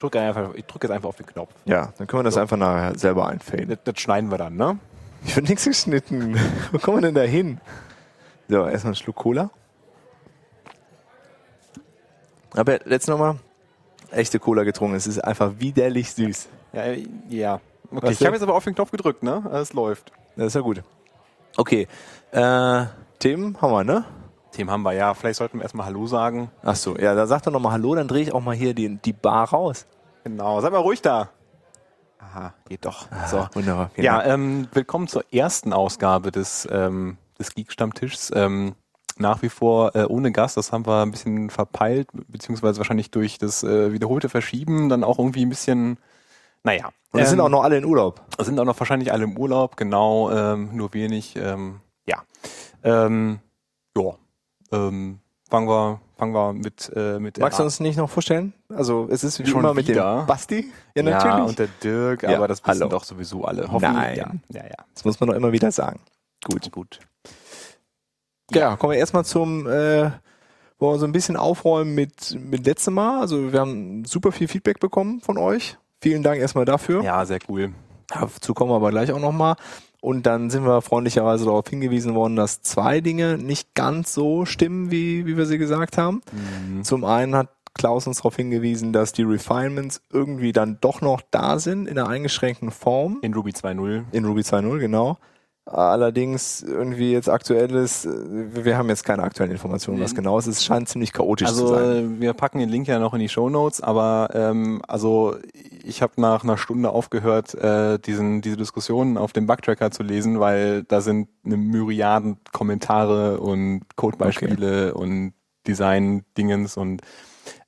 drück einfach, ich drücke jetzt einfach auf den Knopf. Ja, dann können wir das einfach nachher selber einfaden. Das, das schneiden wir dann, ne? Ich wird nichts geschnitten. Wo kommen wir denn da hin? So, erstmal einen Schluck Cola. Aber letztes Mal echte Cola getrunken. Es ist einfach widerlich süß. Ja, äh, ja. Okay, Was ich habe jetzt aber auf den Knopf gedrückt, ne? Es läuft. Das ist ja gut. Okay. Äh, Themen haben wir, ne? Themen haben wir, ja. Vielleicht sollten wir erstmal Hallo sagen. Ach so, ja, da sagt er nochmal Hallo, dann drehe ich auch mal hier die, die Bar raus. Genau, sei mal ruhig da. Aha, geht doch. So. Wunderbar. vielen Ja, ähm, willkommen zur ersten Ausgabe des, ähm, des Geek-Stammtischs. Ähm, nach wie vor äh, ohne Gast, das haben wir ein bisschen verpeilt, beziehungsweise wahrscheinlich durch das äh, wiederholte Verschieben dann auch irgendwie ein bisschen, naja. Und es sind Ähm, auch noch alle in Urlaub. sind auch noch wahrscheinlich alle im Urlaub, genau, ähm, nur wenig, ähm, ja. Ähm, ja, ähm, fangen wir, fangen wir mit, äh, mit Magst du uns nicht noch vorstellen? Also es ist wie Schon immer mit wieder? dem Basti. Ja, ja, natürlich. und der Dirk, Ja, aber das wissen hallo. doch sowieso alle. Hoffen, Nein. Ja, ja, ja. das muss man doch immer wieder sagen. Gut. Gut. Ja, kommen wir erstmal zum, äh, wo wir so ein bisschen aufräumen mit, mit letztem Mal. Also wir haben super viel Feedback bekommen von euch. Vielen Dank erstmal dafür. Ja, sehr cool. Dazu kommen wir aber gleich auch nochmal. Und dann sind wir freundlicherweise darauf hingewiesen worden, dass zwei Dinge nicht ganz so stimmen, wie, wie wir sie gesagt haben. Mhm. Zum einen hat Klaus uns darauf hingewiesen, dass die Refinements irgendwie dann doch noch da sind in einer eingeschränkten Form. In Ruby 2.0. In Ruby 2.0, genau. Allerdings irgendwie jetzt aktuelles, äh, wir haben jetzt keine aktuellen Informationen, was genau ist. Es scheint ziemlich chaotisch zu Also sein. äh, wir packen den Link ja noch in die Show Notes, aber ähm, also ich habe nach einer Stunde aufgehört, äh, diesen diese Diskussionen auf dem Bugtracker zu lesen, weil da sind eine Myriaden Kommentare und Codebeispiele und Design-Dingens und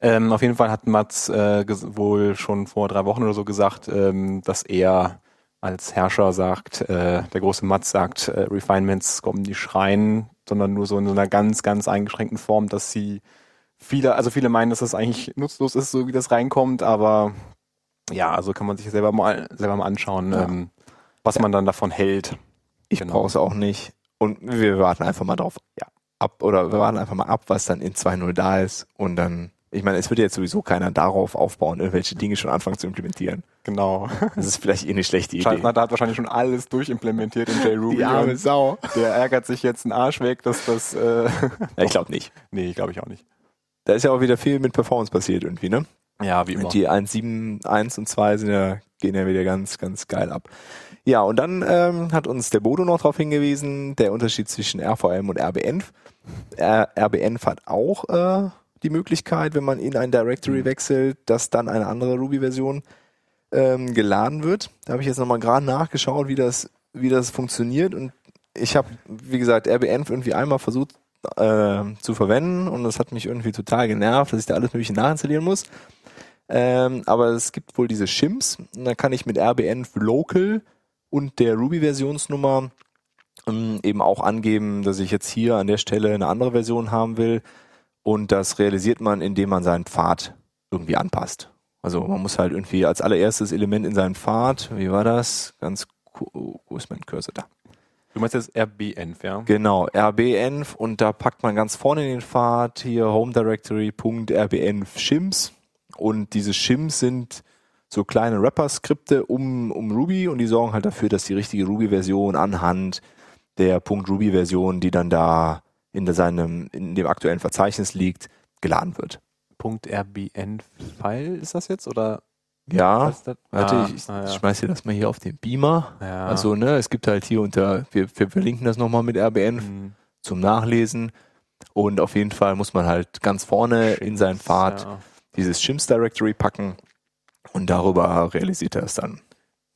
ähm, auf jeden Fall hat Mats äh, wohl schon vor drei Wochen oder so gesagt, ähm, dass er als Herrscher sagt, äh, der große Mats sagt, äh, Refinements kommen nicht rein, sondern nur so in so einer ganz, ganz eingeschränkten Form, dass sie viele, also viele meinen, dass das eigentlich nutzlos ist, so wie das reinkommt, aber ja, also kann man sich selber mal selber mal anschauen, Ja. ähm, was man dann davon hält. Ich genau. brauche es auch nicht. Und wir warten einfach mal drauf Ja. ab, oder wir warten einfach mal ab, was dann in 2.0 da ist. Und dann, ich meine, es wird jetzt sowieso keiner darauf aufbauen, irgendwelche Dinge schon anfangen zu implementieren. Genau. Das ist vielleicht eh eine schlechte Idee. Schaltner hat wahrscheinlich schon alles durchimplementiert in JRuby. Die arme Sau. der ärgert sich jetzt einen Arsch weg, dass das äh, Ja, ich glaube nicht. Nee, glaube ich auch nicht. Da ist ja auch wieder viel mit Performance passiert irgendwie, ne? Ja, wie immer. Die 1.7, 1 und 2 sind ja, gehen ja wieder ganz, ganz geil ab. Ja, und dann ähm, hat uns der Bodo noch darauf hingewiesen, der Unterschied zwischen RVM und RBNF. R RBNF hat auch äh, die Möglichkeit, wenn man in ein Directory Mhm. wechselt, dass dann eine andere Ruby-Version ähm, geladen wird. Da habe ich jetzt nochmal gerade nachgeschaut, wie das, wie das funktioniert. Und ich habe, wie gesagt, RBNF irgendwie einmal versucht äh, zu verwenden und das hat mich irgendwie total genervt, dass ich da alles mögliche nachinstallieren muss. Ähm, aber es gibt wohl diese Shims und dann kann ich mit RBNF Local und der Ruby-Versionsnummer ähm, eben auch angeben, dass ich jetzt hier an der Stelle eine andere Version haben will. Und das realisiert man, indem man seinen Pfad irgendwie anpasst. Also man muss halt irgendwie als allererstes Element in seinen Pfad, wie war das? Ganz, co- wo ist mein Cursor da? Du meinst jetzt RBNF, ja? Genau, RBNF und da packt man ganz vorne in den Pfad hier Home Directory .rbnf Shims und diese Shims sind so kleine Wrapper-Skripte um, um Ruby und die sorgen halt dafür, dass die richtige Ruby-Version anhand der .ruby-Version, die dann da in seinem, in dem aktuellen Verzeichnis liegt, geladen wird. .rbn-File ist das jetzt oder? Ja, warte, Ah, ich, ich ah, ja. schmeiß dir das mal hier auf den Beamer. Ja. Also, ne, es gibt halt hier unter, wir, wir verlinken das nochmal mit RBNF. Hm, zum Nachlesen. Und auf jeden Fall muss man halt ganz vorne in seinen Pfad Ja. dieses Shims Directory packen und darüber realisiert er es dann.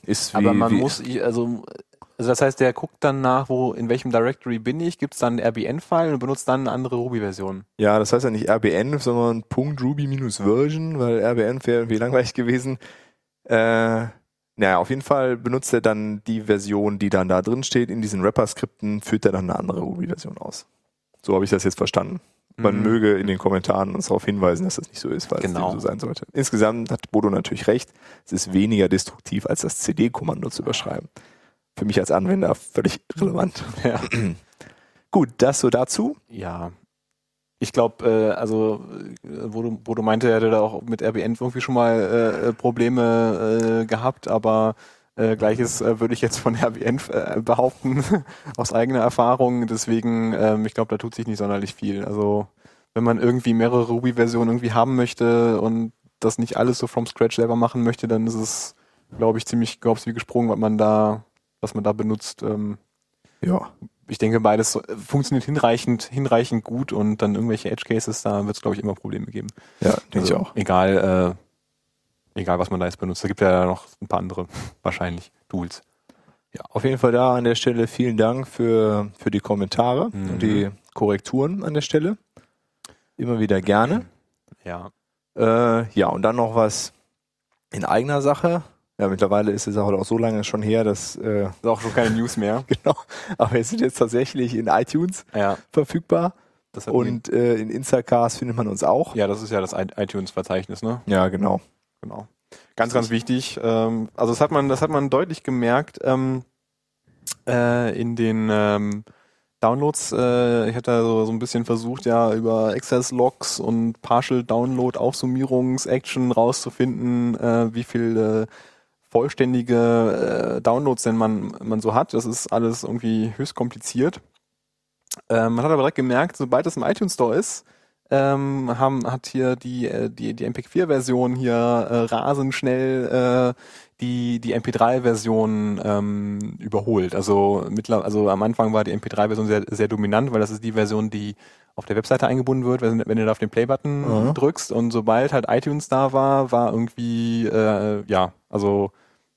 Ist wie, Aber man wie, muss, also, also das heißt, der guckt dann nach, wo, in welchem Directory bin ich, gibt es dann einen RBN-File und benutzt dann eine andere Ruby-Version. Ja, das heißt ja nicht RBN, sondern .ruby-version, weil RBN wäre irgendwie langweilig gewesen. Äh, naja, auf jeden Fall benutzt er dann die Version, die dann da drin steht. In diesen Wrapper-Skripten führt er dann eine andere Ruby-Version aus. So habe ich das jetzt verstanden. Man Mhm. möge in den Kommentaren uns darauf hinweisen, dass das nicht so ist, weil Genau. es so sein sollte. Insgesamt hat Bodo natürlich recht. Es ist weniger destruktiv, als das CD-Kommando zu überschreiben. Für mich als Anwender völlig relevant. Ja. Gut, das so dazu. ja. ich glaube, äh, also äh, wo du, meinte, er hätte da auch mit RBN irgendwie schon mal äh, Probleme äh, gehabt, aber äh, Gleiches äh, würde ich jetzt von RBN äh, behaupten, aus eigener Erfahrung. Deswegen, ähm, ich glaube, da tut sich nicht sonderlich viel. Also wenn man irgendwie mehrere Ruby-Versionen irgendwie haben möchte und das nicht alles so from scratch selber machen möchte, dann ist es, glaube ich, ziemlich gehopst wie gesprungen, was man da, was man da benutzt. Ähm, Ja. ich denke, beides funktioniert hinreichend, hinreichend gut und dann irgendwelche Edge Cases, da wird es, glaube ich, immer Probleme geben. Ja, denke Also, ich auch. Egal, äh, egal was man da jetzt benutzt. Da gibt ja noch ein paar andere, wahrscheinlich, Tools. Ja, auf jeden Fall da an der Stelle vielen Dank für, für die Kommentare Mhm. und die Korrekturen an der Stelle. Immer wieder gerne. Ja. Äh, ja, und dann noch was in eigener Sache. Ja, mittlerweile ist Sache auch so lange schon her, dass, äh, Ist auch schon keine News mehr. genau, aber wir sind jetzt tatsächlich in iTunes Ja. verfügbar Das und äh, in Instacast findet man uns auch. ja, das ist ja das iTunes-Verzeichnis, ne? Ja, genau. Genau. Ganz, ganz wichtig. Ähm, also das hat man, das hat man deutlich gemerkt ähm, äh, in den ähm, Downloads. Äh, ich hatte so, so ein bisschen versucht, ja über Access Logs und Partial Download Aufsummierungs-Action rauszufinden, äh, wie viel äh, vollständige äh, Downloads denn man, man so hat. Das ist alles irgendwie höchst kompliziert. Ähm, man hat aber direkt gemerkt, sobald es im iTunes Store ist, ähm, haben, hat hier die, äh, die, die MP4-Version hier äh, rasend schnell äh, die, die MP3-Version ähm, überholt. Also, mittler, also am Anfang war die MP3-Version sehr, sehr dominant, weil das ist die Version, die auf der Webseite eingebunden wird, wenn, wenn du da auf den Play-Button Mhm. drückst. Und sobald halt iTunes da war, war irgendwie, äh, ja, also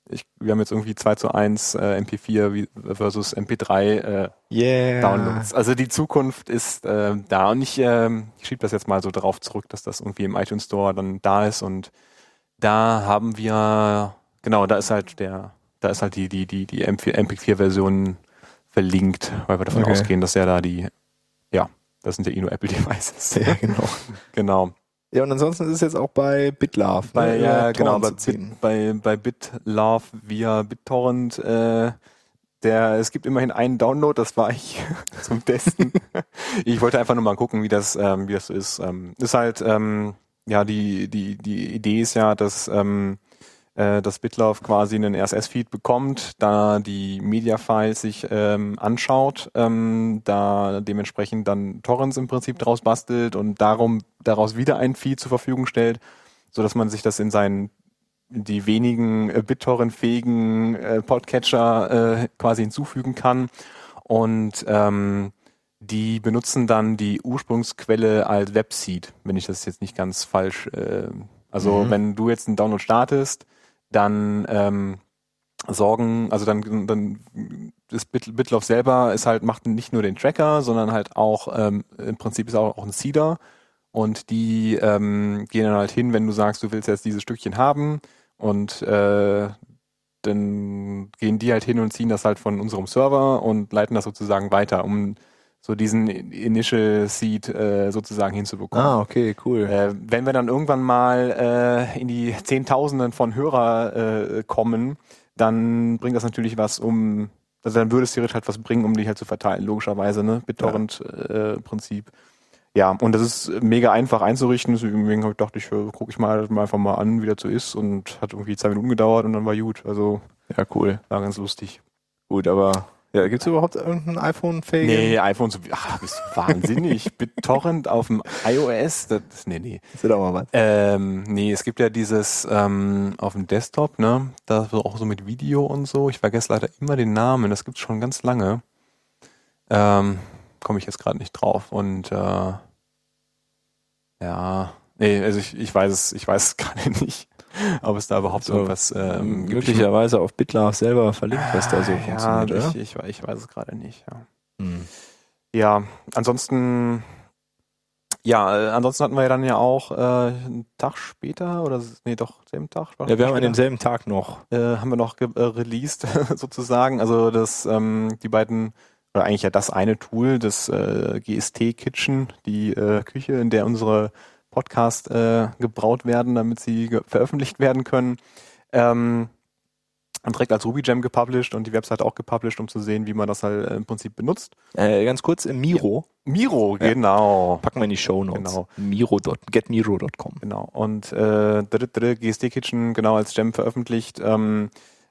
ich, wir haben jetzt irgendwie 2 zu 1 äh, MP4 wie- versus MP3 äh, Yeah. Downloads. Also die Zukunft ist äh, da und ich, ähm, ich schiebe das jetzt mal so darauf zurück, dass das irgendwie im iTunes Store dann da ist und da haben wir, genau, da ist halt der, da ist halt die, die, die, die MP4-Version verlinkt, weil wir davon Okay. ausgehen, dass ja da die, ja, das sind ja eh nur Apple-Devices. Ja, genau. genau. Ja, und ansonsten ist es jetzt auch bei BitLove. Bei, ne, ja, über genau, bei. Bit, bei, bei BitLove via BitTorrent, äh, der, es gibt immerhin einen Download, das war ich zum Testen. ich wollte einfach nur mal gucken, wie das, ähm, wie das so ist. Ähm, ist halt, ähm, ja, die, die, die Idee ist ja, dass, ähm, äh, dass BitLove quasi einen RSS-Feed bekommt, da die Media-Files sich ähm, anschaut, ähm, da dementsprechend dann Torrents im Prinzip draus bastelt und darum daraus wieder ein Feed zur Verfügung stellt, so dass man sich das in seinen die wenigen äh, BitTorrent-fähigen äh, Podcatcher äh, quasi hinzufügen kann und ähm, die benutzen dann die Ursprungsquelle als Webseed, wenn ich das jetzt nicht ganz falsch. Äh, also Mhm. wenn du jetzt einen Download startest, dann ähm, sorgen, also dann, dann das Bit, BitLove selber ist halt macht nicht nur den Tracker, sondern halt auch ähm, im Prinzip ist auch, auch ein Seeder. Und die ähm, gehen dann halt hin, wenn du sagst, du willst jetzt dieses Stückchen haben. Und äh, dann gehen die halt hin und ziehen das halt von unserem Server und leiten das sozusagen weiter, um so diesen Initial Seed äh, sozusagen hinzubekommen. Ah, okay, cool. Äh, wenn wir dann irgendwann mal äh, in die Zehntausenden von Hörer äh, kommen, dann bringt das natürlich was, um, also dann würde es theoretisch halt was bringen, um die halt zu verteilen, logischerweise, ne? BitTorrent-Prinzip. ja, und das ist mega einfach einzurichten, deswegen hab ich dachte ich, äh, gucke ich mal, mal einfach mal an, wie das so ist und hat irgendwie zwei Minuten gedauert und dann war gut. Also Ja, cool. war ganz lustig. Gut, aber ja, gibt es überhaupt irgendein iPhone-fähigen? Nee, iPhone, so, ach, bist du wahnsinnig. BitTorrent auf dem iOS, das, nee, nee. Ist doch mal was. Ähm, nee, es gibt ja dieses ähm, auf dem Desktop, ne? Da wird auch so mit Video und so. Ich vergesse leider immer den Namen. Das gibt's schon ganz lange. Ähm, Komme ich jetzt gerade nicht drauf. Und äh, ja, nee, also ich, ich weiß es, ich weiß es gerade nicht, ob es da überhaupt So, irgendwas ähm, gibt. Möglicherweise auf BitLove selber verlinkt, was da so ja, funktioniert, oder? ich, ich, ich weiß es gerade nicht. Ja. Hm. Ja, ansonsten, ja, ansonsten hatten wir ja dann ja auch äh, einen Tag später oder nee, doch, selben Tag. Ja, wir haben an demselben Tag noch. äh, haben wir noch äh, released sozusagen. Also das, ähm, die beiden oder eigentlich ja das eine Tool, das äh, GST Kitchen, die äh, Küche, in der unsere Podcasts äh, gebraut werden, damit sie veröffentlicht werden können. Ähm, direkt als Ruby Gem gepublished und die Website auch gepublished, um zu sehen, wie man das halt äh, im Prinzip benutzt. Äh, ganz kurz, äh, Miro. Miro, genau. Packen wir in die Show Notes. Genau. Miro. Getmiro.com. Genau. Und äh, GSD Kitchen genau als Gem veröffentlicht. Ähm,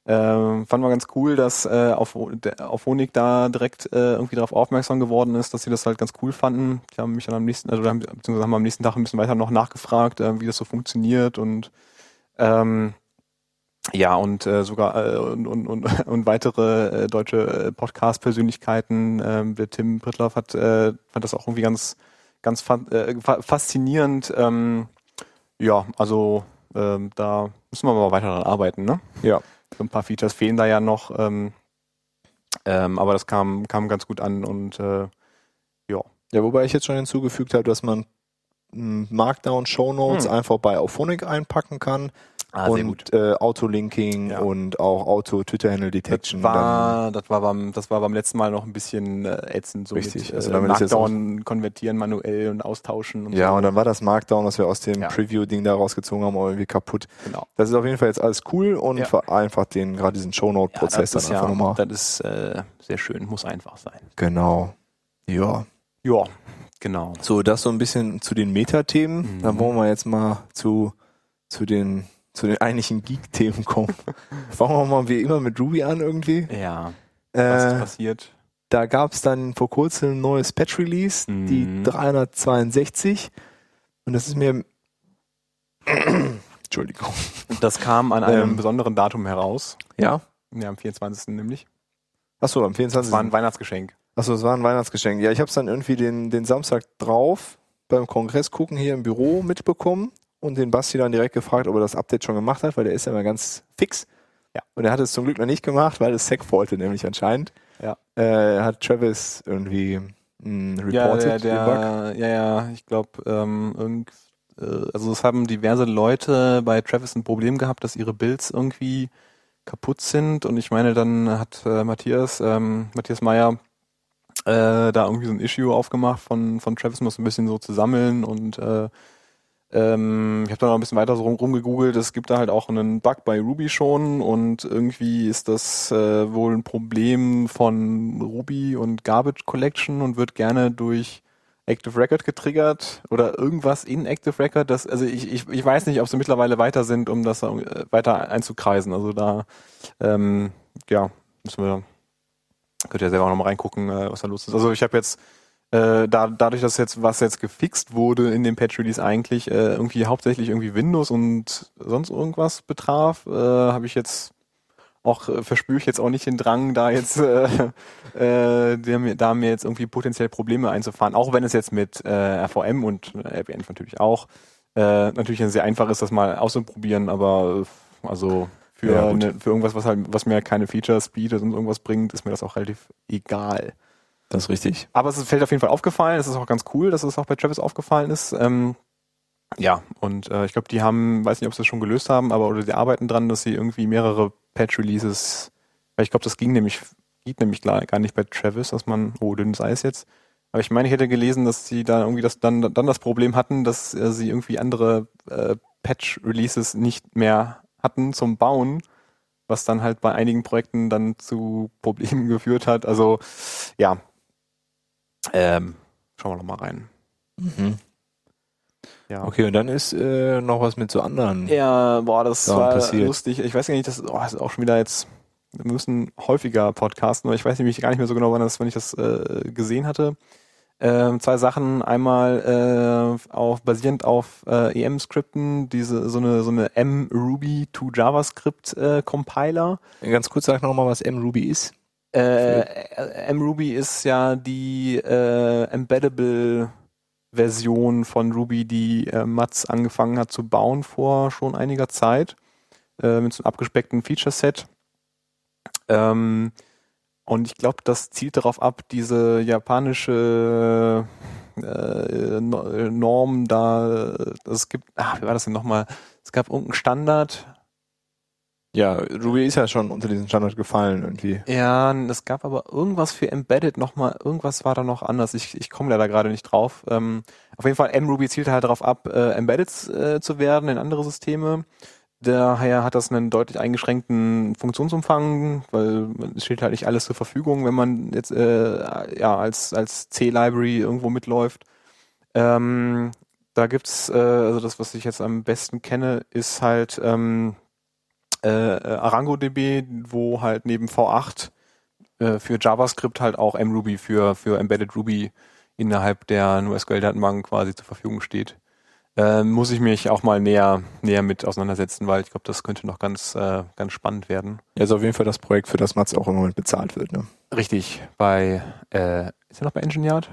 äh, fanden wir ganz cool, dass äh, auf, auf Honig da direkt äh, irgendwie darauf aufmerksam geworden ist, dass sie das halt ganz cool fanden. Die haben mich dann am nächsten, also beziehungsweise haben am nächsten Tag ein bisschen weiter noch nachgefragt, äh, wie das so funktioniert und ähm, ja, und äh, sogar äh, und, und, und, und weitere äh, deutsche äh, Podcast-Persönlichkeiten. Ähm, der Tim Brittloff hat äh, fand das auch irgendwie ganz ganz fa äh, faszinierend. Ähm, ja, also ähm, da müssen wir mal weiter dran arbeiten, ne? Ja. So ein paar Features fehlen da ja noch, ähm, ähm, aber das kam kam ganz gut an und äh, ja. Ja, wobei ich jetzt schon hinzugefügt habe, dass man Markdown Show Notes hm. einfach bei Auphonic einpacken kann Ah, und äh, Auto-Linking ja. und auch Auto-Twitter-Handle-Detection. Das war, das, war beim, das war beim letzten Mal noch ein bisschen äh, ätzend. So Richtig. Mit, also äh, Markdown konvertieren manuell und austauschen. Und ja, so. und dann war das Markdown, was wir aus dem ja. Preview-Ding da rausgezogen haben, irgendwie kaputt. Genau. Das ist auf jeden Fall jetzt alles cool und ja. vereinfacht den, gerade diesen Shownote-Prozess ja, dann einfach nochmal. Das ist äh, sehr schön, muss einfach sein. Genau. Ja. Ja, genau. So, das so ein bisschen zu den Metathemen. Mhm. Dann wollen wir jetzt mal zu, zu den zu den eigentlichen Geek-Themen kommen. Fangen wir mal wie immer mit Ruby an irgendwie. Ja. Was äh, ist passiert? Da gab es dann vor kurzem ein neues Patch-Release, mhm. die 362. Und das ist mir. Entschuldigung. Das kam an einem ähm, besonderen Datum heraus. Ja. Ja, am 24. nämlich. Achso, am 24. Das war ein Weihnachtsgeschenk. Achso, es war ein Weihnachtsgeschenk. Ja, ich habe es dann irgendwie den, den Samstag drauf beim Kongress gucken hier im Büro mitbekommen und den Basti dann direkt gefragt, ob er das Update schon gemacht hat, weil der ist ja immer ganz fix. Ja. Und er hat es zum Glück noch nicht gemacht, weil es Sec wollte, nämlich anscheinend. Ja. Äh, hat Travis irgendwie mh, reported ja, der, der, ja, ja, ich glaube, ähm, äh, also es haben diverse Leute bei Travis ein Problem gehabt, dass ihre Builds irgendwie kaputt sind und ich meine, dann hat äh, Matthias, ähm, Matthias Meyer äh, da irgendwie so ein Issue aufgemacht von, von Travis, muss ein bisschen so zu sammeln und äh, ähm, ich habe da noch ein bisschen weiter so rum, rumgegoogelt. Es gibt da halt auch einen Bug bei Ruby schon und irgendwie ist das äh, wohl ein Problem von Ruby und Garbage Collection und wird gerne durch Active Record getriggert oder irgendwas in Active Record. Das, also ich, ich, ich weiß nicht, ob sie mittlerweile weiter sind, um das äh, weiter einzukreisen. Also da, ähm, ja, müssen wir, könnt ihr selber auch nochmal reingucken, äh, was da los ist. Also ich habe jetzt äh, da, dadurch, dass jetzt was jetzt gefixt wurde in dem Patch Release eigentlich äh, irgendwie hauptsächlich irgendwie Windows und sonst irgendwas betraf, äh, habe ich jetzt auch äh, verspüre ich jetzt auch nicht den Drang, da jetzt äh, äh, der, da mir jetzt irgendwie potenziell Probleme einzufahren, auch wenn es jetzt mit äh, RVM und RBN natürlich auch äh, natürlich sehr einfach ist, das mal auszuprobieren, aber äh, also für, ja, eine, für irgendwas, was halt, was mir keine Feature, Speed und irgendwas bringt, ist mir das auch relativ egal. Das ist richtig. Aber es fällt auf jeden Fall aufgefallen. Es ist auch ganz cool, dass es auch bei Travis aufgefallen ist. Ähm, ja, und äh, ich glaube, die haben, weiß nicht, ob sie das schon gelöst haben, aber oder die arbeiten dran, dass sie irgendwie mehrere Patch-Releases, weil ich glaube, das ging nämlich, geht nämlich gar, gar nicht bei Travis, dass man, oh, dünnes Eis jetzt. Aber ich meine, ich hätte gelesen, dass sie da irgendwie das dann, dann das Problem hatten, dass äh, sie irgendwie andere äh, Patch-Releases nicht mehr hatten zum Bauen, was dann halt bei einigen Projekten dann zu Problemen geführt hat. Also ja, ähm, schauen wir noch mal rein. Mhm. Ja. Okay, und dann ist äh, noch was mit so anderen. Ja, boah, das war passiert. lustig. Ich weiß gar nicht, das, oh, das ist auch schon wieder jetzt. Wir müssen häufiger podcasten, weil ich weiß nämlich gar nicht mehr so genau, wann, das, wann ich das äh, gesehen hatte. Ähm, zwei Sachen. Einmal äh, auf, basierend auf äh, EM-Skripten, diese so eine so eine M-Ruby to JavaScript äh, Compiler. Ganz kurz sag noch mal, was M-Ruby ist. Äh, mRuby ist ja die äh, embeddable Version von Ruby, die äh, Mats angefangen hat zu bauen vor schon einiger Zeit äh, mit so einem abgespeckten Feature-Set. Ähm, und ich glaube, das zielt darauf ab, diese japanische äh, Norm da, es gibt, ach, wie war das denn nochmal? Es gab irgendeinen Standard, ja, Ruby ist ja schon unter diesen Standard gefallen irgendwie. Ja, es gab aber irgendwas für Embedded nochmal, irgendwas war da noch anders. Ich, ich komme leider gerade nicht drauf. Ähm, auf jeden Fall, MRuby zielt halt darauf ab, äh, Embedded äh, zu werden in andere Systeme. Daher hat das einen deutlich eingeschränkten Funktionsumfang, weil es steht halt nicht alles zur Verfügung, wenn man jetzt äh, ja als als C-Library irgendwo mitläuft. Ähm, da gibt's äh, also das, was ich jetzt am besten kenne, ist halt ähm, äh, ArangoDB, wo halt neben V8 äh, für JavaScript halt auch mRuby für für Embedded Ruby innerhalb der NoSQL-Datenbank quasi zur Verfügung steht äh, muss ich mich auch mal näher, näher mit auseinandersetzen, weil ich glaube, das könnte noch ganz, äh, ganz spannend werden. Ja, ist auf jeden Fall das Projekt, für das Mats auch im Moment bezahlt wird. Ne? Richtig, bei, äh, ist er noch bei Engine Yard?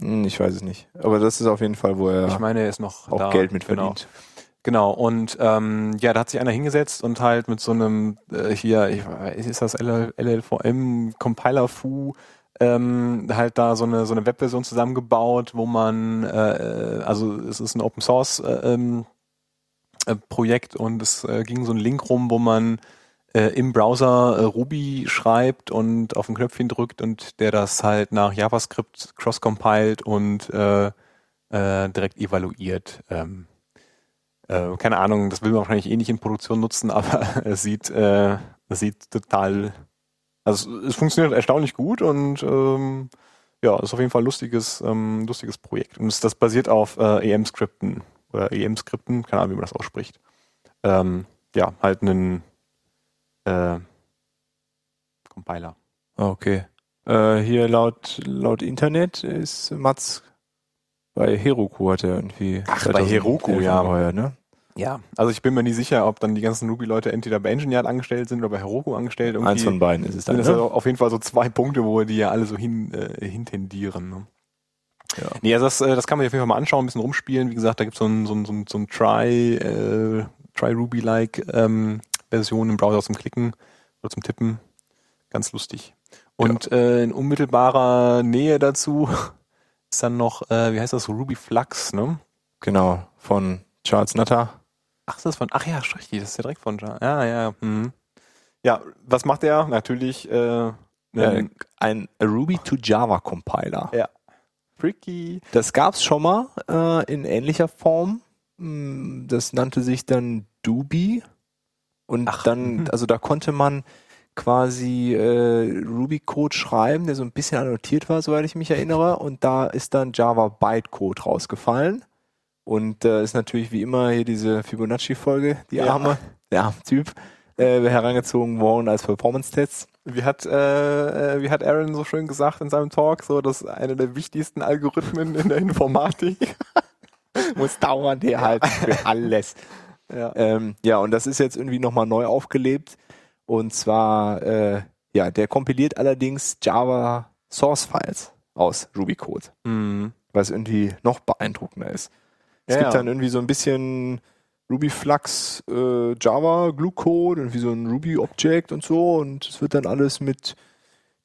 Hm, ich weiß es nicht. Aber das ist auf jeden Fall, wo er ich meine, er ist noch auch da. Geld mit genau. verdient. Genau, und ähm, ja, da hat sich einer hingesetzt und halt mit so einem, äh, hier, ich, ist das LL, LLVM Compiler Fu ähm, halt da so eine so eine Webversion zusammengebaut, wo man äh, also es ist ein Open Source äh, ähm, äh, Projekt und es äh, ging so ein Link rum, wo man äh, im Browser äh, Ruby schreibt und auf ein Knöpfchen drückt und der das halt nach JavaScript cross-compiled und äh, äh, direkt evaluiert. Ähm, äh, keine Ahnung, das will man wahrscheinlich eh nicht in Produktion nutzen, aber es sieht, äh, es sieht total also es funktioniert erstaunlich gut und ähm, ja, ist auf jeden Fall ein lustiges, ähm, lustiges Projekt. Und es, das basiert auf äh, EM-Skripten oder EM-Skripten, keine Ahnung, wie man das ausspricht. Ähm, ja, halt einen äh, Compiler. Ah, Okay. Äh, hier laut, laut Internet ist Mats bei Heroku hat er irgendwie. Ach, bei Heroku, ja. Heuer, ne? Ja, also ich bin mir nicht sicher, ob dann die ganzen Ruby-Leute entweder bei Engineer angestellt sind oder bei Heroku angestellt. Irgendwie Eins von beiden ist es dann. sind das Ne? also auf jeden Fall so zwei Punkte, wo die ja alle so hin, äh, hintendieren. Ne? Ja. Nee, also das, äh, das kann man sich auf jeden Fall mal anschauen, ein bisschen rumspielen. Wie gesagt, da gibt es so ein, so ein, so ein, so ein Try, äh, Try Ruby-like ähm, Version im Browser zum Klicken oder zum Tippen. Ganz lustig. Und äh, in unmittelbarer Nähe dazu ist dann noch, äh, wie heißt das, Ruby Flux, ne? Genau, von Charles Nutter. Ach, das ist von, ach ja, richtig, das ist ja direkt von Jar. Ja, ja, mhm. Ja, was macht er? Natürlich, äh, Äh, einen ein Ruby to Java Compiler. Ja. Freaky. Das gab's schon mal äh, in ähnlicher Form. Mm, Das nannte sich dann Doobie. Und Ach, dann, mhm. also da konnte man quasi äh, Ruby-Code schreiben, der so ein bisschen annotiert war, soweit ich mich erinnere. Und da ist dann Java Bytecode rausgefallen. Und äh, ist natürlich wie immer hier diese Fibonacci-Folge, die Ja. arme, ja, Typ, äh, herangezogen worden als Performance-Tests. Wie hat, äh, äh, wie hat Aaron so schön gesagt in seinem Talk, so, das ist einer der wichtigsten Algorithmen in der Informatik. Muss dauernd herhalten für alles. Ja. Ähm, ja, und das ist jetzt irgendwie nochmal neu aufgelebt. Und zwar, äh, ja, der kompiliert allerdings Java Source Files aus Ruby Code, Mhm. was irgendwie noch beeindruckender ist. Es Ja, gibt dann irgendwie so ein bisschen Ruby Flux äh, Java Glue Code, irgendwie so ein Ruby Object und so. Und es wird dann alles mit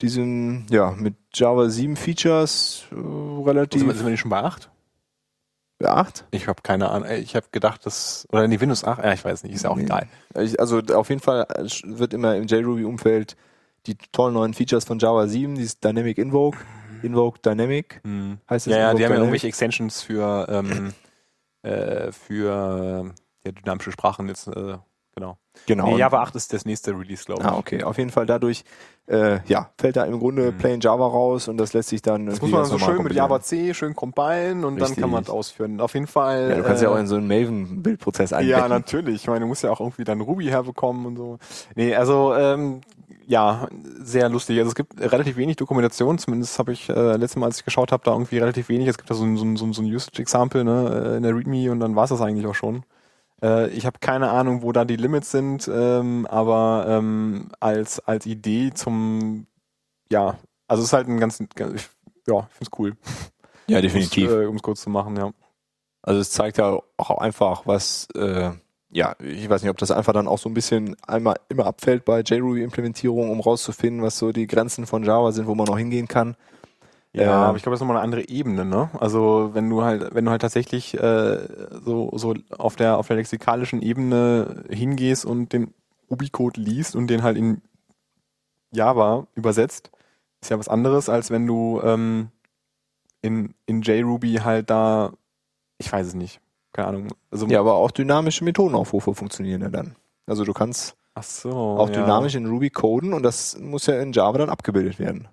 diesen, ja, mit Java 7 Features äh, relativ Sind wir, sind wir nicht schon bei 8? beacht. Ich habe keine Ahnung. Ich habe gedacht, dass, oder nee, Windows 8, ja, ich weiß nicht, ist ja auch Nee. egal. Also auf jeden Fall äh, wird immer im JRuby-Umfeld die tollen neuen Features von Java 7, dieses Dynamic Invoke, Invoke Dynamic, Mhm. heißt es Ja, ja, die haben ja Dynamic? irgendwelche Extensions für, ähm, äh, für ja, dynamische Sprachen jetzt, äh, genau. Genau. Nee, Java 8 ist das nächste Release, glaube ich. Ah, okay. Auf jeden Fall dadurch, äh, ja, fällt da im Grunde Mhm. Plain Java raus und das lässt sich dann Das muss man ganz so schön mit. Java C schön compilen und dann kann man es Richtig. ausführen. Auf jeden Fall. Ja, du kannst ja auch äh, in so einen Maven-Bildprozess einbetten. Ja, natürlich. Ich meine, du musst ja auch irgendwie dann Ruby herbekommen und so. Nee, also ähm, ja, sehr lustig. Also es gibt relativ wenig Dokumentation, zumindest habe ich äh, letztes Mal, als ich geschaut habe, da irgendwie relativ wenig. Es gibt da so ein, so ein, so ein, Usage-Example ne, äh, in der README und dann war es das eigentlich auch schon. Äh, ich habe keine Ahnung, wo da die Limits sind, ähm, aber ähm, als, als Idee zum, ja, also es ist halt ein ganz, ganz ja, ich finde es cool. Ja, definitiv. Um es kurz zu machen, ja. Also es zeigt ja auch einfach, was, äh, ja, ich weiß nicht, ob das einfach dann auch so ein bisschen einmal immer abfällt bei JRuby-Implementierung, um rauszufinden, was so die Grenzen von Java sind, wo man noch hingehen kann. Ja, Ähm, aber ich glaube, das ist nochmal eine andere Ebene, ne? Also wenn du halt, wenn du halt tatsächlich äh, so, so auf der auf der lexikalischen Ebene hingehst und den Ruby-Code liest und den halt in Java übersetzt, ist ja was anderes, als wenn du ähm, in, in JRuby halt da, ich weiß es nicht, keine Ahnung. Also, Ja, aber auch dynamische Methodenaufrufe funktionieren ja dann. Also du kannst so. auch ja. dynamisch in Ruby coden und das muss ja in Java dann abgebildet werden.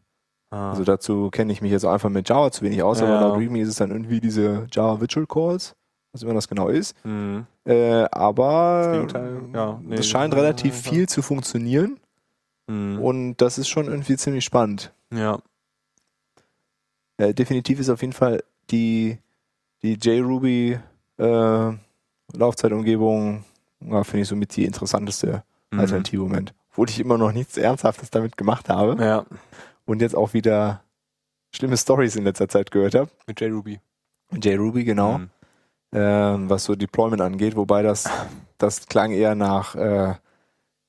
Ah. Also dazu kenne ich mich jetzt einfach mit Java zu wenig aus, Ja. aber laut README ist es dann irgendwie diese Java Virtual Calls, was immer das genau ist. Mhm. Äh, aber Gegenteil, ja, nee. scheint relativ viel zu funktionieren Mhm. und das ist schon irgendwie ziemlich spannend. ja. Äh, definitiv ist auf jeden Fall die, die JRuby äh, Laufzeitumgebung, ja, finde ich somit die interessanteste Mhm. Alternative im Moment. Obwohl ich immer noch nichts Ernsthaftes damit gemacht habe Ja, und jetzt auch wieder schlimme Stories in letzter Zeit gehört habe. mit JRuby. JRuby, genau. Mhm. ähm, was so Deployment angeht, wobei das, das klang eher nach, äh,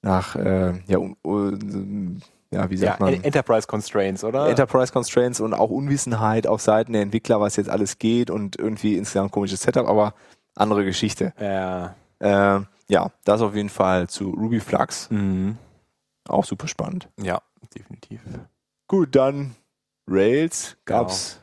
nach äh, ja, un, un, ja, wie Ja, sagt man? En- Enterprise Constraints, oder? Enterprise Constraints und auch Unwissenheit auf Seiten der Entwickler, was jetzt alles geht und irgendwie insgesamt komisches Setup, aber andere Geschichte. ja. Äh, ja, das auf jeden Fall zu Ruby Flux. Mhm. Auch super spannend. Ja, definitiv. Gut, dann Rails gab's.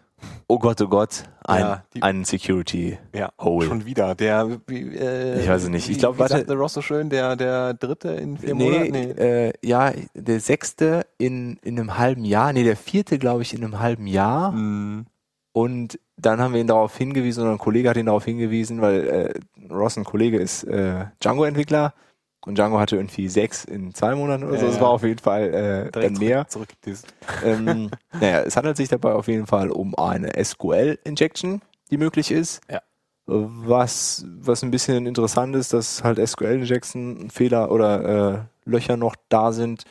Oh Gott, oh Gott, ein, Ja, einen Security Ja, Hole. schon wieder. Der, äh, Ich weiß es nicht. Ich wie- glaub, wie warte- sagte Ross so schön, der, der dritte in vier Nee, Monaten? Nee. Äh, ja, der sechste in, in einem halben Jahr, nee, der vierte, glaube ich, in einem halben Jahr. Mhm. Und dann haben wir ihn darauf hingewiesen, oder ein Kollege hat ihn darauf hingewiesen, weil äh, Ross, ein Kollege, ist äh, Django-Entwickler und Django hatte irgendwie sechs in zwei Monaten oder so. Das ja. war auf jeden Fall äh, dann mehr. zurück, zurückgetisst. ähm, naja, es handelt sich dabei auf jeden Fall um eine SQL-Injection, die möglich ist. Ja. Was, was ein bisschen interessant ist, dass halt SQL-Injection Fehler oder äh, Löcher noch da sind.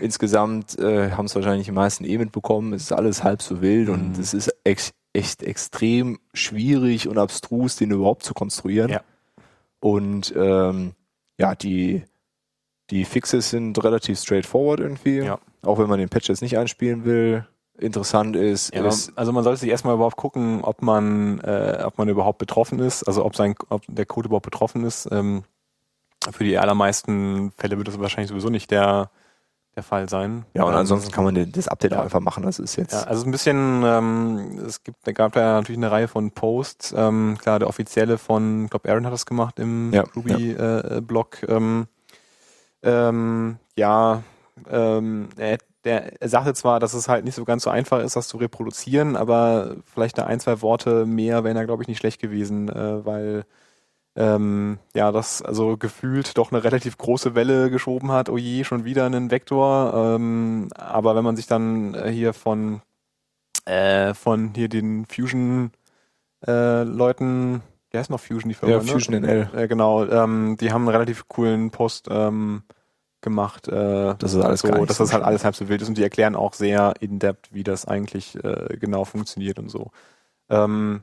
Insgesamt äh, haben es wahrscheinlich die meisten eh mitbekommen. Es ist alles halb so wild und Mhm. es ist ex echt extrem schwierig und abstrus, den überhaupt zu konstruieren. Ja. Und ähm, ja, die, die Fixes sind relativ straightforward irgendwie. Ja. Auch wenn man den Patch jetzt nicht einspielen will. Interessant ist, Ja, ist also man sollte sich erstmal überhaupt gucken, ob man, äh, ob man überhaupt betroffen ist, also ob sein, ob der Code überhaupt betroffen ist. Ähm, für die allermeisten Fälle wird das wahrscheinlich sowieso nicht der, der Fall sein. ja, und Ähm, ansonsten kann man das Update ja. auch einfach machen. Das ist jetzt Ja, also ein bisschen, ähm, es gibt, da gab ja natürlich eine Reihe von Posts. Ähm, klar, der offizielle von, ich glaube, Aaron hat das gemacht im Ja, Ruby-Blog. ähm, ähm, ja, ähm, er, der, er sagte zwar, dass es halt nicht so ganz so einfach ist, das zu reproduzieren, aber vielleicht da ein, zwei Worte mehr wären da, glaube ich, nicht schlecht gewesen, äh, weil ähm, ja, das also gefühlt doch eine relativ große Welle geschoben hat. Oh je, schon wieder einen Vektor. Ähm, aber wenn man sich dann äh, hier von äh, von hier den Fusion äh, Leuten, wie heißt noch Fusion die Firma? Ja, ne? Fusion NL. Äh, genau, ähm, die haben einen relativ coolen Post ähm, gemacht. Äh, Das ist alles so, dass das halt alles halb so wild ist und die erklären auch sehr in-depth, wie das eigentlich äh, genau funktioniert und so. Ähm,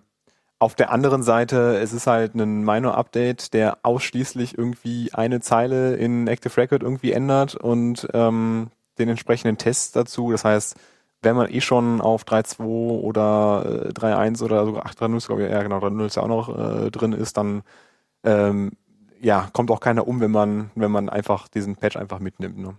auf der anderen Seite, es ist halt ein Minor-Update, der ausschließlich irgendwie eine Zeile in Active Record irgendwie ändert und ähm, den entsprechenden Tests dazu. Das heißt, wenn man eh schon auf 3.2 oder äh, 3.1 oder sogar 8.3.0 ist, glaube ich, ja genau, 3.0 ist ja auch noch äh, drin ist, dann ähm, ja, kommt auch keiner um, wenn man, wenn man einfach diesen Patch einfach mitnimmt. Ne?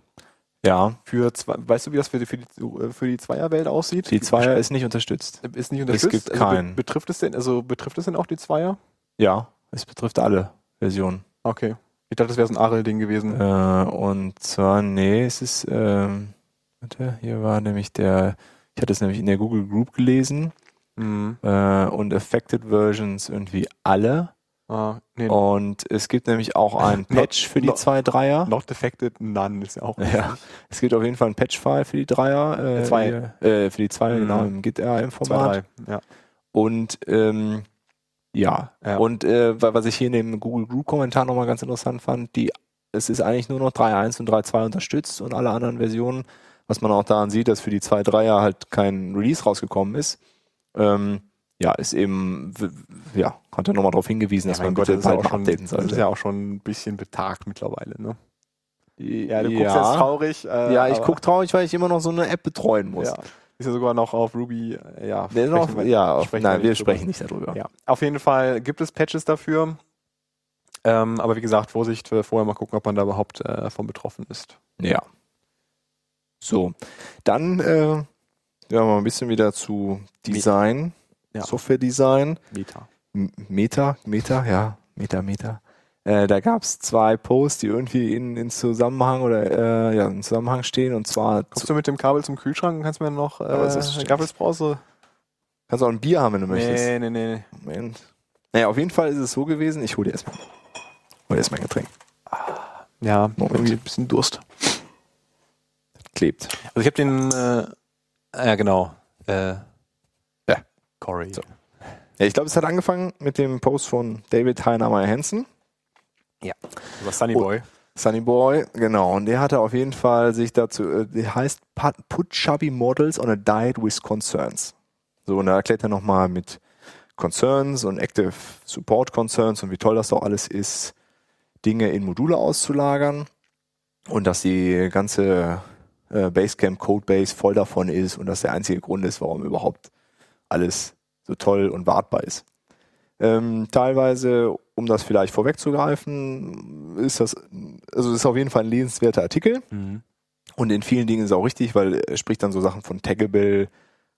Ja, Für zwei, weißt du, wie das für die, für die, für die Zweierwelt aussieht? die Zweier ist nicht unterstützt. ist nicht unterstützt. gibt also, keinen. betrifft es denn, also betrifft es denn auch die Zweier? Ja, es betrifft alle Versionen. Okay. Ich dachte, das wäre so ein Arel-Ding gewesen. Äh, und zwar, nee, es ist, ähm, warte, hier war nämlich der, ich hatte es nämlich in der Google Group gelesen Mhm. äh, und Affected Versions irgendwie alle. Ah, nee, Und es gibt nämlich auch einen Patch für die not- 2-3er. not defected, none ist ja auch. Ja, es gibt auf jeden Fall einen Patch-File für die Dreier. Äh, Zwei. hier, Äh, für die Zweier, Mhm. genau, im Zwei, Git-RM-Format. Ja. Und ähm, ja, Ja. und äh, wa- was ich hier in dem Google Group Kommentar nochmal ganz interessant fand, die, es ist eigentlich nur noch 3.1 und 3.2 unterstützt und alle anderen Versionen, was man auch daran sieht, dass für die 2.3er halt kein Release rausgekommen ist. Ähm, ja, ist eben, ja, hat er nochmal darauf hingewiesen, dass Ja, mein man Gott, bitte bald auch mal updaten das ist sollte. ja auch schon ein bisschen betagt mittlerweile, ne? Ja, du ja. guckst jetzt traurig. Äh, ja, ich guck traurig, weil ich immer noch so eine App betreuen muss. Ja. Ist ja sogar noch auf Ruby, äh, ja. Noch, sprechen wir- ja, auf, sprechen nein, wir nicht sprechen nicht darüber. Ja, auf jeden Fall gibt es Patches dafür. Ähm, aber wie gesagt, Vorsicht, äh, vorher mal gucken, ob man da überhaupt äh, von betroffen ist. Ja. So, dann äh, ja, mal ein bisschen wieder zu Design, Ja. Software-Design. Meta. M- Meta, Meta, ja, Meta, Meta. Äh, da gab es zwei Posts, die irgendwie in, in Zusammenhang oder äh, ja, in Zusammenhang stehen und zwar Kommst du mit dem Kabel zum Kühlschrank und kannst mir noch äh, eine Gaffelsbrause? kannst auch ein Bier haben, wenn du möchtest. Nee, nee, nee. Moment. Naja, auf jeden Fall ist es so gewesen, ich hole dir erstmal hol dir erstmal ein Getränk. Ja, Moment. irgendwie ein bisschen Durst. Klebt. Also ich habe den, äh, ja genau, äh. Corey. So. Ja, ich glaube, es hat angefangen mit dem Post von David Heinemeier Hansen. Über Sunny Oh. Boy. Sunny Boy, genau. Und der hatte auf jeden Fall sich dazu, äh, der heißt Put Chubby Models on a Diet with Concerns. So, und da erklärt er nochmal mit Concerns und Active Support Concerns und wie toll das doch alles ist, Dinge in Module auszulagern und dass die ganze äh, Basecamp Codebase voll davon ist und das der einzige Grund ist, warum überhaupt alles so toll und wartbar ist. Ähm, teilweise, um das vielleicht vorwegzugreifen, ist das, also es ist auf jeden Fall ein lesenswerter Artikel Mhm. und in vielen Dingen ist es auch richtig, weil er spricht dann so Sachen von Taggable,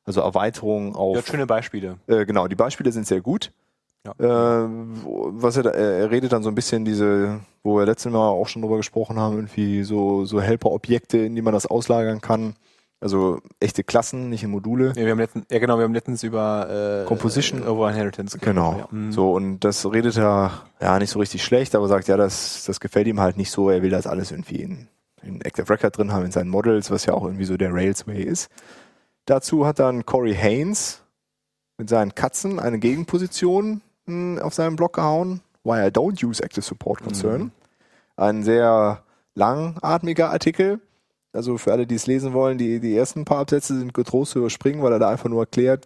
also Erweiterungen Ja, auf. hat schöne Beispiele. Äh, genau, die Beispiele sind sehr gut. Ja. Äh, was er, da, er er redet dann so ein bisschen diese, wo wir letztes Mal auch schon drüber gesprochen haben, irgendwie so, so Helper-Objekte, in die man das auslagern kann. Also echte Klassen, nicht in Module. Ja, wir haben letztens, ja genau, wir haben letztens über äh, Composition. over Inheritance Genau. Ja. Mhm. So, und das redet er ja nicht so richtig schlecht, aber sagt, ja, das, das gefällt ihm halt nicht so. Er will das alles irgendwie in, in Active Record drin haben, in seinen Models, was ja auch irgendwie so der Rails Way ist. Dazu hat dann Corey Haynes mit seinen Katzen eine Gegenposition mh, auf seinem Blog gehauen. Why I don't use Active Support Concern. Mhm. Ein sehr langatmiger Artikel. Also für alle, die es lesen wollen, die, die ersten paar Absätze sind getrost zu überspringen, weil er da einfach nur erklärt,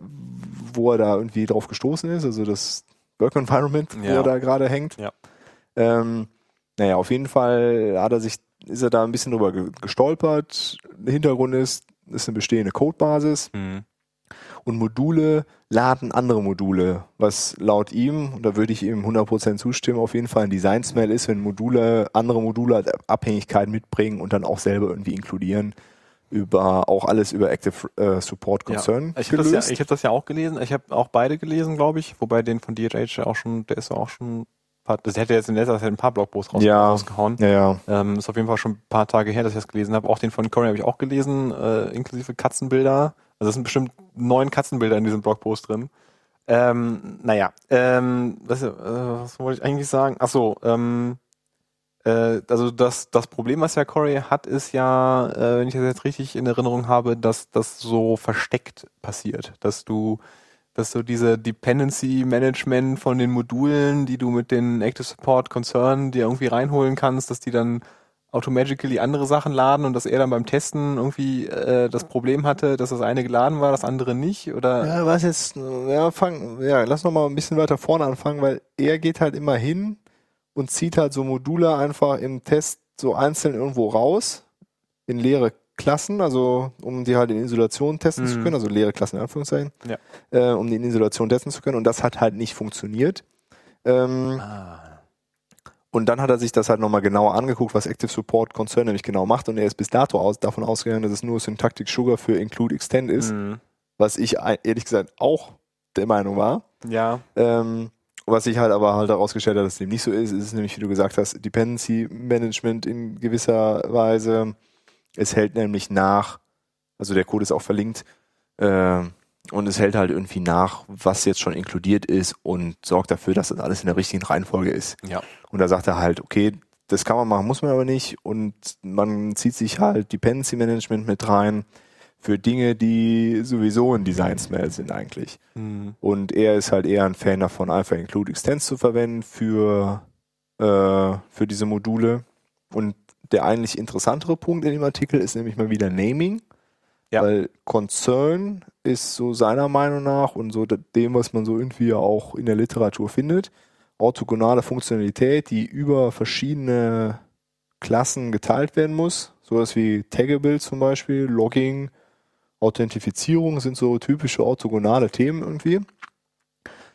wo er da irgendwie drauf gestoßen ist. Also das Work Environment, wo Ja. er da gerade hängt. Ja. Ähm, naja, auf jeden Fall hat er sich, ist er da ein bisschen drüber ge- gestolpert. Der Hintergrund ist, ist eine bestehende Codebasis Mhm. Und Module laden andere Module, was laut ihm, und da würde ich ihm 100% zustimmen, auf jeden Fall ein Design-Smell ist, wenn Module, andere Module als Abhängigkeit mitbringen und dann auch selber irgendwie inkludieren, über, auch alles über Active äh, Support Concern Ich habe das, ja, ich hab das ja auch gelesen. Ich habe auch beide gelesen, glaube ich. Wobei den von DHH auch schon, der ist ja auch schon, ein paar, das hätte jetzt in letzter Zeit ein paar Blogposts raus, Ja. rausgehauen. ja, ja. Ähm, ist auf jeden Fall schon ein paar Tage her, dass ich das gelesen habe. Auch den von Corey habe ich auch gelesen, äh, inklusive Katzenbilder. Also es sind bestimmt neun Katzenbilder in diesem Blogpost drin. Ähm, naja, ähm, was, äh, was wollte ich eigentlich sagen? Ach so, ähm, äh, also das, das Problem, was ja Corey hat, ist ja, äh, wenn ich das jetzt richtig in Erinnerung habe, dass das so versteckt passiert, dass du dass so diese Dependency Management von den Modulen, die du mit den Active Support Concern dir irgendwie reinholen kannst, dass die dann automatically andere Sachen laden und dass er dann beim Testen irgendwie äh, das Problem hatte, dass das eine geladen war, das andere nicht oder Ja, was jetzt, ja, fang, ja, lass noch mal ein bisschen weiter vorne anfangen, weil er geht halt immer hin und zieht halt so Module einfach im Test so einzeln irgendwo raus in leere Klassen, also um die halt in Isolation testen zu Mhm. können, also leere Klassen in Anführungszeichen, Ja. äh, um die in Isolation testen zu können und das hat halt nicht funktioniert. Ähm, ah, und dann hat er sich das halt nochmal genauer angeguckt, was Active Support Concern nämlich genau macht und er ist bis dato aus, davon ausgegangen, dass es nur Syntactic Sugar für Include Extend ist, mhm. was ich ehrlich gesagt auch der Meinung war. ja, Ähm, was sich halt aber halt herausgestellt hat, dass es dem nicht so ist, ist nämlich, wie du gesagt hast, Dependency Management in gewisser Weise. Es hält nämlich nach, also der Code ist auch verlinkt, äh, und es hält halt irgendwie nach, was jetzt schon inkludiert ist und sorgt dafür, dass das alles in der richtigen Reihenfolge ist. ja, Und da sagt er halt, okay, das kann man machen, muss man aber nicht. Und man zieht sich halt Dependency Management mit rein für Dinge, die sowieso ein Design Smell sind eigentlich. mhm. Und er ist halt eher ein Fan davon, einfach Include Extends zu verwenden für, äh, für diese Module. Und der eigentlich interessantere Punkt in dem Artikel ist nämlich mal wieder Naming. Ja. Weil Concern ist so seiner Meinung nach und so dem, was man so irgendwie auch in der Literatur findet, orthogonale Funktionalität, die über verschiedene Klassen geteilt werden muss. Sowas wie Taggable zum Beispiel, Logging, Authentifizierung sind so typische orthogonale Themen irgendwie.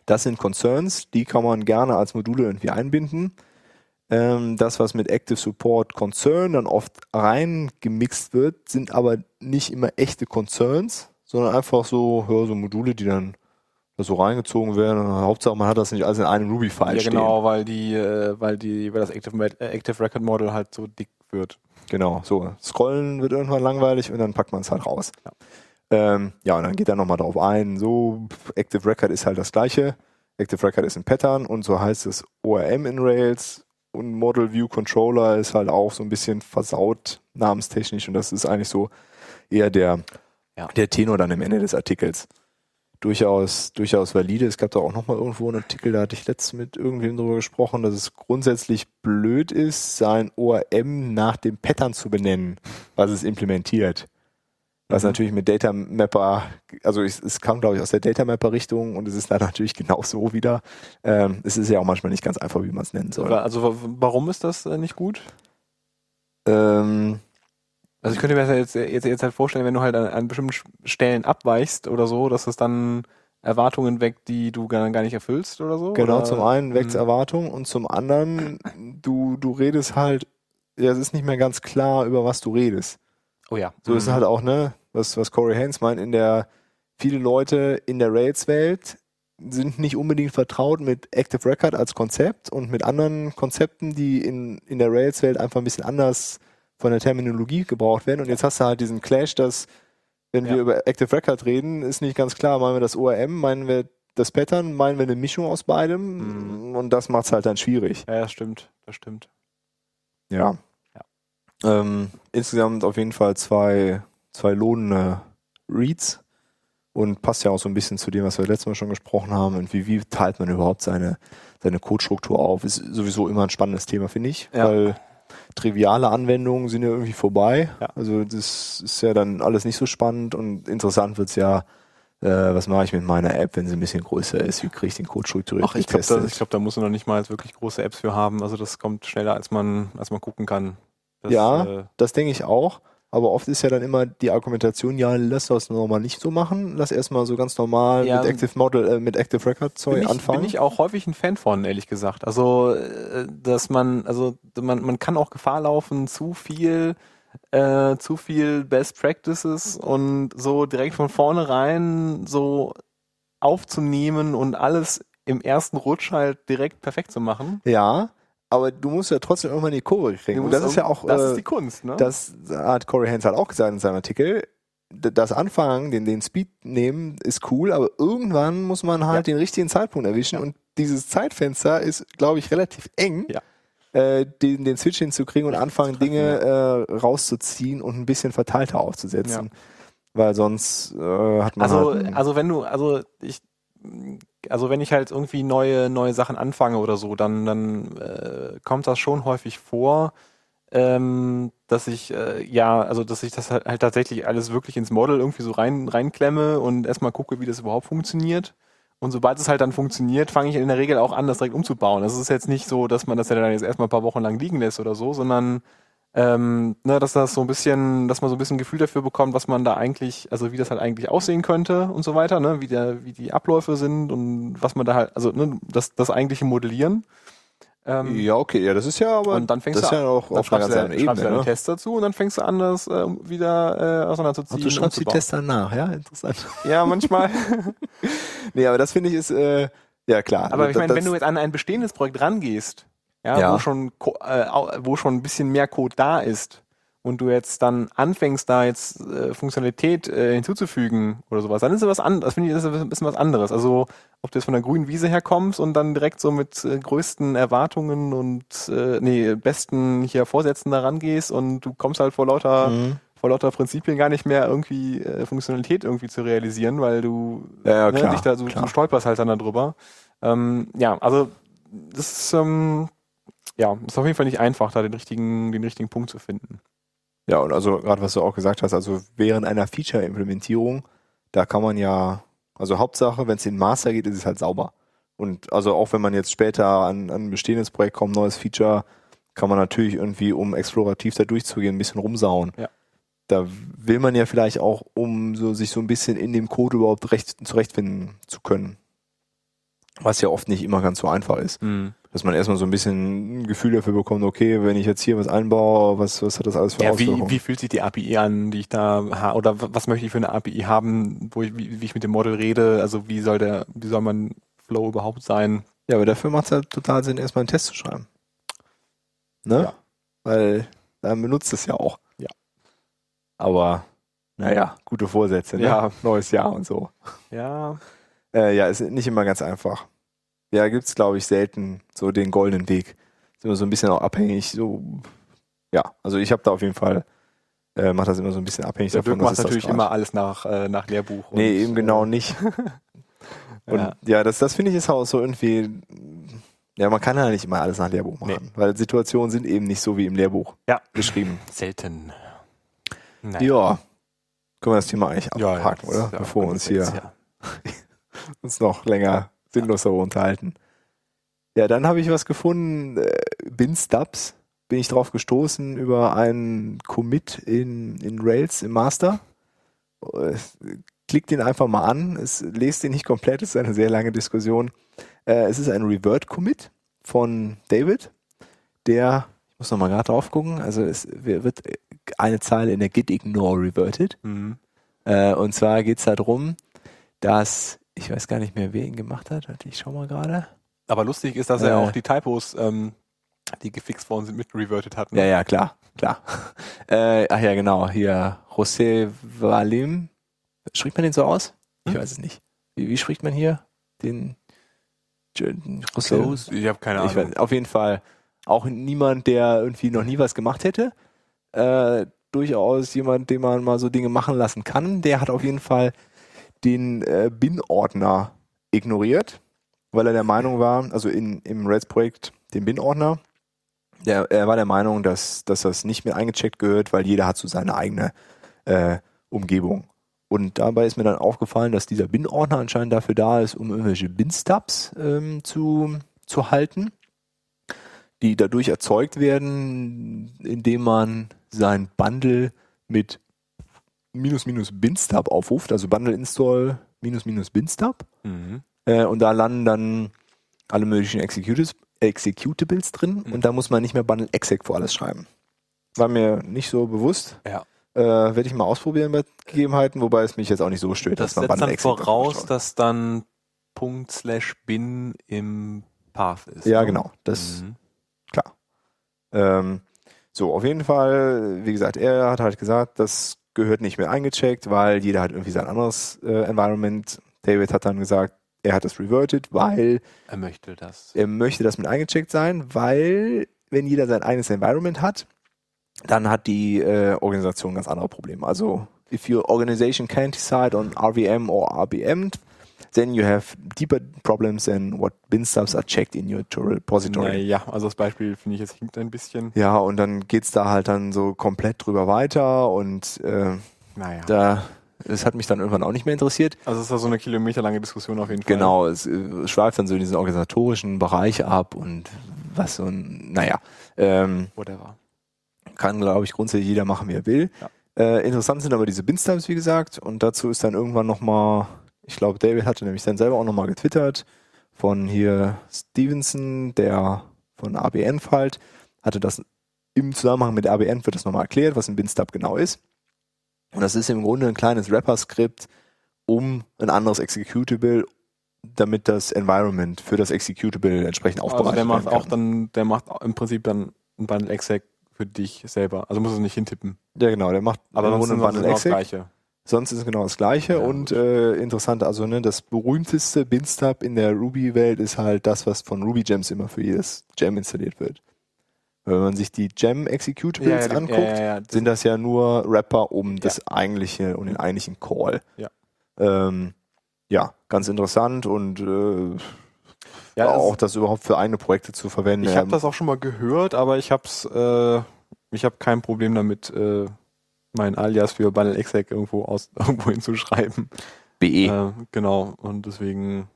Das sind Concerns, die kann man gerne als Module irgendwie einbinden. Ähm, das, was mit Active Support Concern dann oft reingemixt wird, sind aber nicht immer echte Concerns, sondern einfach so, ja, so Module, die dann so reingezogen werden. Hauptsache, man hat das nicht alles in einem Ruby-File Ja, stehen. genau, weil die, äh, weil die, weil das Active, äh, Active Record Model halt so dick wird. Genau, so. Scrollen wird irgendwann langweilig und dann packt man es halt raus. Ja. Ähm, ja, und dann geht er nochmal drauf ein, so, Active Record ist halt das gleiche. Active Record ist ein Pattern und so heißt es ORM in Rails und Model View Controller ist halt auch so ein bisschen versaut namenstechnisch und das ist eigentlich so eher der, Ja. der Tenor dann am Ende des Artikels. Durchaus, durchaus valide. Es gab da auch nochmal irgendwo einen Artikel, da hatte ich letztens mit irgendwem drüber gesprochen, dass es grundsätzlich blöd ist, sein ORM nach dem Pattern zu benennen, was es implementiert. Was Mhm. natürlich mit Data Mapper, also es, es kam glaube ich aus der Data Mapper Richtung und es ist da natürlich genau so wieder. Ähm, es ist ja auch manchmal nicht ganz einfach, wie man es nennen soll. Also wa- warum ist das äh, nicht gut? Ähm, Also ich könnte mir das jetzt, jetzt, jetzt halt vorstellen, wenn du halt an, an bestimmten Stellen abweichst oder so, dass es dann Erwartungen weckt, die du gar, gar nicht erfüllst oder so? genau, oder? zum einen weckt Mhm. Erwartung und zum anderen, du, du redest halt, ja, es ist nicht mehr ganz klar, über was du redest. Oh ja. So ist es halt auch, ne, was, was Corey Haynes meint, in der, viele Leute in der Rails-Welt sind nicht unbedingt vertraut mit Active Record als Konzept und mit anderen Konzepten, die in, in der Rails-Welt einfach ein bisschen anders von der Terminologie gebraucht werden. Und jetzt hast du halt diesen Clash, dass, wenn wir Ja. über Active Record reden, ist nicht ganz klar, meinen wir das ORM, meinen wir das Pattern, meinen wir eine Mischung aus beidem Mhm. und das macht es halt dann schwierig. Ja, das stimmt, das stimmt. Ja. Ähm, insgesamt auf jeden Fall zwei, zwei lohnende Reads und passt ja auch so ein bisschen zu dem, was wir letztes Mal schon gesprochen haben. Und wie, wie teilt man überhaupt seine, seine Codestruktur auf? Ist sowieso immer ein spannendes Thema, finde ich, Ja. weil triviale Anwendungen sind ja irgendwie vorbei. Ja. Also das ist ja dann alles nicht so spannend und interessant wird's ja, äh, was mache ich mit meiner App, wenn sie ein bisschen größer ist? Wie kriege ich den Code strukturiert Ach, ich glaube, da, ich glaub, da muss man noch nicht mal wirklich große Apps für haben. Also das kommt schneller, als man, als man gucken kann. Das, Ja. Äh, Das denke ich auch. Aber oft ist ja dann immer die Argumentation, ja, lass das normal nicht so machen. Lass erstmal so ganz normal Ja, mit Active Model, äh, mit Active Record Zeug bin, ich, anfangen. bin ich auch häufig ein Fan von, ehrlich gesagt. Also, äh, dass man, also man, man kann auch Gefahr laufen, zu viel, äh, zu viel Best Practices und so direkt von vornherein so aufzunehmen und alles im ersten Rutsch halt direkt perfekt zu machen. ja, aber du musst ja trotzdem irgendwann die Kurve kriegen. Und das ist ja auch, das äh, ist die Kunst, ne? das hat Corey Haynes halt auch gesagt in seinem Artikel. Das Anfangen, den, den Speed nehmen, ist cool, aber irgendwann muss man halt den richtigen Zeitpunkt erwischen und dieses Zeitfenster ist, glaube ich, relativ eng. Ja. Äh, den, den Switch hinzukriegen und anfangen, Dinge äh, rauszuziehen und ein bisschen verteilter aufzusetzen. Weil sonst äh, hat man Also, halt, also wenn du, also ich, also wenn ich halt irgendwie neue, neue Sachen anfange oder so, dann, dann äh, kommt das schon häufig vor, ähm, dass ich, äh, ja, also dass ich das halt, halt tatsächlich alles wirklich ins Model irgendwie so rein, reinklemme und erstmal gucke, wie das überhaupt funktioniert. Und sobald es halt dann funktioniert, fange ich in der Regel auch an, das direkt umzubauen. Das ist jetzt nicht so, dass man das ja dann jetzt erstmal ein paar Wochen lang liegen lässt oder so, sondern ähm, ne, dass das so ein bisschen, dass man so ein bisschen Gefühl dafür bekommt, was man da eigentlich, also wie das halt eigentlich aussehen könnte und so weiter, ne, wie der, wie die Abläufe sind und was man da halt, also ne, das, das eigentliche Modellieren. Ähm, ja, okay, ja, das ist ja aber und dann fängst das du ist ja auch auf einer schreibst ganz du, anderen dann, schreibst du Ebene. deine Ne? Tests dazu und dann fängst du an, das äh, wieder äh, auseinanderzuziehen. Und du schreibst die. Tests dann nach, ja, interessant. Ja, manchmal. Nee, aber das finde ich ist, äh, ja klar. Aber ich Das- meine, wenn du jetzt an ein bestehendes Projekt rangehst, ja, Ja. Wo, schon, äh, wo schon ein bisschen mehr Code da ist und du jetzt dann anfängst, da jetzt äh, Funktionalität äh, hinzuzufügen oder sowas, dann ist das was anderes. Das finde ich, ist ein bisschen was anderes. Also ob du jetzt von der grünen Wiese herkommst und dann direkt so mit äh, größten Erwartungen und äh, nee, besten hier Vorsätzen da rangehst und du kommst halt vor lauter Mhm. vor lauter Prinzipien gar nicht mehr irgendwie äh, Funktionalität irgendwie zu realisieren, weil du Ja, ja, ne, klar, dich da so, klar. du stolperst halt dann darüber. Ähm, ja, also das ist ähm, ja ist auf jeden Fall nicht einfach, da den richtigen den richtigen Punkt zu finden. Ja, und also gerade was du auch gesagt hast, also während einer Feature-Implementierung, da kann man ja, also Hauptsache, wenn es in Master geht, ist es halt sauber. Und also auch wenn man jetzt später an, an ein bestehendes Projekt kommt, neues Feature, kann man natürlich irgendwie, um explorativ da durchzugehen, ein bisschen rumsauen. Ja. Da will man ja vielleicht auch, um so sich so ein bisschen in dem Code überhaupt recht, zurechtfinden zu können. Was ja oft nicht immer ganz so einfach ist. Mhm. Dass man erstmal so ein bisschen ein Gefühl dafür bekommt, okay, wenn ich jetzt hier was einbaue, was, was hat das alles für Ja, Auswirkungen? wie, wie fühlt sich die API an, die ich da ha oder was möchte ich für eine API haben, wo ich, wie, wie ich mit dem Model rede, also wie soll der, wie soll mein Flow überhaupt sein? Ja, aber dafür macht es halt total Sinn, erstmal einen Test zu schreiben. Ne? Ja. Weil dann benutzt es ja auch. Ja. Aber, naja, gute Vorsätze, ne? Ja. Neues Jahr und so. Ja, Äh, ja, ist nicht immer ganz einfach. Ja, gibt's glaube ich, selten so den goldenen Weg. Ist immer so ein bisschen auch abhängig, so, ja, also ich habe da auf jeden Fall, äh, macht das immer so ein bisschen abhängig der davon, ist das natürlich immer alles nach, äh, nach Lehrbuch. und, Nee, eben genau äh, nicht. Und Ja. ja, das, das finde ich ist auch so irgendwie, ja, man kann ja nicht immer alles nach Lehrbuch machen, weil Situationen sind eben nicht so wie im Lehrbuch Ja. geschrieben. Selten. Ja. Können wir das Thema eigentlich abhaken, ja, oder? ja, Bevor wir uns hier ja. uns noch länger sinnlos darüber unterhalten. Ja, dann habe ich was gefunden, äh, Bin Stubs, bin ich drauf gestoßen über einen Commit in, in Rails im Master. Äh, Klickt den einfach mal an, es lest den nicht komplett, es ist eine sehr lange Diskussion. Äh, es ist ein Revert-Commit von David, der, ich muss nochmal gerade drauf gucken, also es wird eine Zeile in der Git Ignore reverted. Mhm. Äh, und zwar geht es darum, dass, ich weiß gar nicht mehr, wer ihn gemacht hat. Warte, ich schau mal gerade. Aber lustig ist, dass Äh. er auch die Typos, ähm, die gefixt worden sind, mit reverted hat. ne? Ja, ja, klar, klar. Äh, ach ja, genau, hier, José Valim. Spricht man den so aus? Ich Hm? weiß es nicht. Wie, wie spricht man hier? Den José? Ich habe keine Ahnung. weiß, auf jeden Fall auch niemand, der irgendwie noch nie was gemacht hätte. Äh, durchaus jemand, den man mal so Dinge machen lassen kann. Der hat auf jeden Fall den äh, Bin-Ordner ignoriert, weil er der Meinung war, also in, im Rails-Projekt den Bin-Ordner, der, er war der Meinung, dass, dass das nicht mehr eingecheckt gehört, weil jeder hat so seine eigene äh, Umgebung. Und dabei ist mir dann aufgefallen, dass dieser Bin-Ordner anscheinend dafür da ist, um irgendwelche Bin-Stubs ähm, zu, zu halten, die dadurch erzeugt werden, indem man sein Bundle mit minus minus Bin-Stub aufruft, also Bundle install minus minus Bin-Stub. Mhm. Äh, und da landen dann alle möglichen Executables, Executables drin Mhm. und da muss man nicht mehr Bundle exec vor alles schreiben. War mir nicht so bewusst. Ja. Äh, Werde ich mal ausprobieren bei Gegebenheiten, wobei es mich jetzt auch nicht so stört, Das dass man setzt Bundle dann exec voraus, drauf dass dann Punkt slash bin im Path ist. Ja, ne? genau. Das Mhm. klar. Ähm, so, auf jeden Fall, wie gesagt, er hat halt gesagt, das gehört nicht mehr eingecheckt, weil jeder hat irgendwie sein anderes äh, Environment. David hat dann gesagt, er hat das reverted, weil Er möchte das. er möchte das mit eingecheckt sein, weil wenn jeder sein eigenes Environment hat, dann hat die äh, Organisation ganz andere Probleme. Also, if your organization can't decide on RVM or RBM, then you have deeper problems than what bin stubs are checked in your repository. Naja, also das Beispiel finde ich jetzt hinkt ein bisschen. Ja, und dann geht's da halt dann so komplett drüber weiter und äh, Naja. da, das hat mich dann irgendwann auch nicht mehr interessiert. Also es ist ja so eine kilometerlange Diskussion auf jeden Fall. Genau, es äh, schweift dann so in diesen organisatorischen Bereich ab und was so ein, naja, ähm, Whatever. kann, glaube ich, grundsätzlich jeder machen, wie er will. Ja. Äh, interessant sind aber diese Bin-Stubs, wie gesagt, und dazu ist dann irgendwann nochmal, ich glaube, David hatte nämlich dann selber auch nochmal getwittert von hier Stevenson, der von ABN halt, hatte das im Zusammenhang mit ABN wird das nochmal erklärt, was ein Bin-Stub genau ist. Und das ist im Grunde ein kleines Wrapper-Skript um ein anderes Executable, damit das Environment für das Executable entsprechend Also aufbereitet der macht auch dann, der macht im Prinzip dann ein Bundle exec für dich selber. Also muss es nicht hintippen. Ja, genau, der macht Aber im Grunde ein Bundle genau Exec. Gleiche. Sonst ist es genau das Gleiche Ja, und äh, interessant, also ne, das berühmteste Bin-Stub in der Ruby-Welt ist halt das, was von Ruby-Gems immer für jedes Gem installiert wird. Wenn man sich die Gem-Executables anguckt, ja, ja, ja. sind das ja nur Wrapper um das eigentliche und den eigentlichen Call. Ja. Ähm, ja, ganz interessant und äh, ja, das- auch das überhaupt für eigene Projekte zu verwenden. Ich habe das auch schon mal gehört, aber ich hab's, äh, ich habe kein Problem damit, äh, mein Alias für Bundle exec irgendwo aus irgendwo hinzuschreiben. BE. Äh, genau. Und deswegen,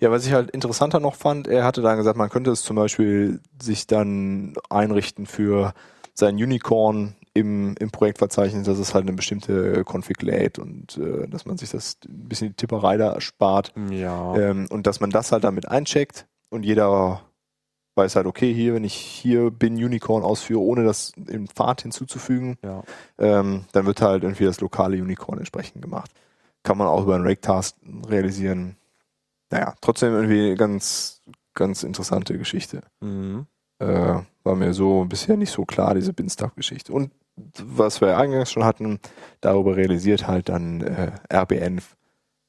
Ja, was ich halt interessanter noch fand, er hatte dann gesagt, man könnte es zum Beispiel sich dann einrichten für sein Unicorn im, im Projektverzeichnis, dass es halt eine bestimmte Config lädt und äh, dass man sich das ein bisschen die Tipperei da erspart. Ja. Ähm, und dass man das halt damit eincheckt und jeder weiß halt, okay, hier, wenn ich hier bin Unicorn ausführe, ohne das im Pfad hinzuzufügen, ja. ähm, dann wird halt irgendwie das lokale Unicorn entsprechend gemacht. Kann man auch über einen Rake-Task realisieren. Naja, trotzdem irgendwie ganz, ganz interessante Geschichte. Mhm. Äh, war mir so bisher nicht so klar, diese Binstuff-Geschichte. Und was wir eingangs schon hatten, darüber realisiert halt dann äh, RBN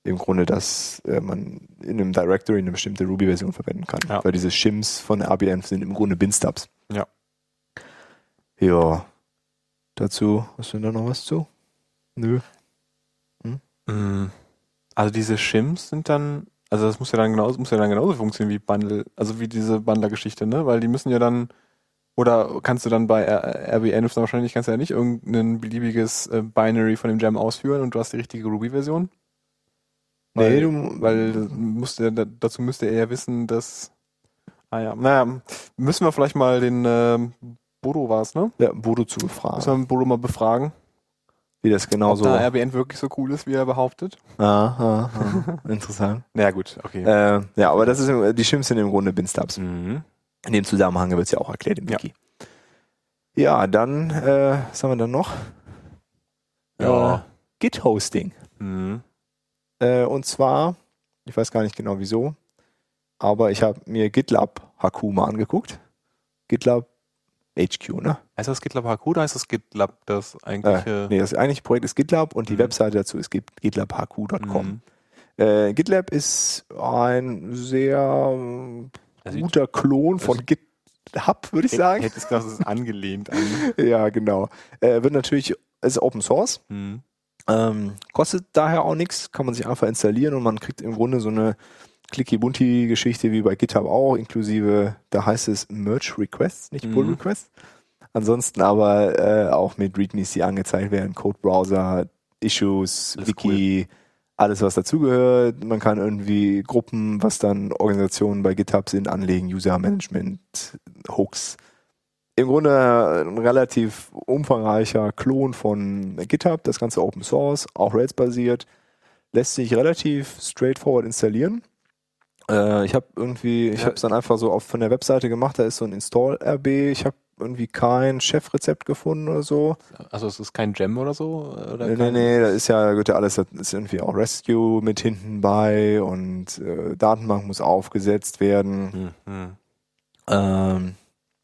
im Grunde, dass äh, man in einem Directory eine bestimmte Ruby-Version verwenden kann. Ja. Weil diese Shims von RBN sind im Grunde Binstubs. Ja. Ja. Dazu, hast du da noch was zu? Nö. Mhm. Also diese Shims sind dann, also das muss ja dann genauso, muss ja dann genauso funktionieren wie Bundle, also wie diese Bundler-Geschichte, ne? Weil die müssen ja dann, oder kannst du dann bei R- RBNF dann wahrscheinlich, kannst du ja nicht irgendein beliebiges äh, Binary von dem Gem ausführen und du hast die richtige Ruby-Version? Nee, Weil, du- weil musste, da- dazu müsste er ja wissen, dass, ah ja, naja, müssen wir vielleicht mal den, ähm, Bodo war's, ne? Ja, Bodo zu Müssen befragen, wir Bodo mal befragen, wie das genau ob so. da RBN wirklich so cool ist, wie er behauptet. Ah, ah, ah. Interessant. Naja, gut, okay. Äh, ja, aber das ist die Shims sind im Grunde Binstubs. Mhm. In dem Zusammenhang wird es ja auch erklärt im Ja. Wiki. Ja, dann, äh, was haben wir dann noch? Ja. Äh, Git-Hosting. Mhm. Äh, und zwar, ich weiß gar nicht genau wieso, aber ich habe mir GitLab HQ mal angeguckt. GitLab HQ, ne? Heißt das GitLab HQ oder heißt das GitLab das eigentliche? Äh, nee, das eigentliche Projekt ist GitLab und die Mhm. Webseite dazu ist git- gitlabhq.com. Mhm. Äh, GitLab ist ein sehr Das sieht- guter Klon von GitHub, würde ich sagen. Hätte es gesagt, es ist angelehnt an. ja, genau. Äh, wird natürlich, ist Open Source, Mhm. Ähm, kostet daher auch nichts, kann man sich einfach installieren und man kriegt im Grunde so eine Clicky-Bunty-Geschichte wie bei GitHub auch, inklusive, da heißt es Merge Requests, nicht Pull Mhm. Requests. Ansonsten aber äh, auch mit Readmes, die angezeigt werden, Code-Browser, Issues, Alles Wiki, alles was dazugehört. Man kann irgendwie Gruppen, was dann Organisationen bei GitHub sind, anlegen, User-Management, Hooks. Im Grunde ein relativ umfangreicher Klon von GitHub, das Ganze Open Source, auch Rails-basiert, lässt sich relativ straightforward installieren. Äh, ich habe irgendwie, ich Ja. habe es dann einfach so auf, von der Webseite gemacht, da ist so ein Install-RB, ich habe irgendwie kein Chefrezept gefunden oder so. Also es ist kein Gem oder so? Oder Nee, nee, nee, da ist ja, gehört ja alles, da ist irgendwie auch Rescue mit hinten bei und äh, Datenbank muss aufgesetzt werden. Hm, hm. Ähm,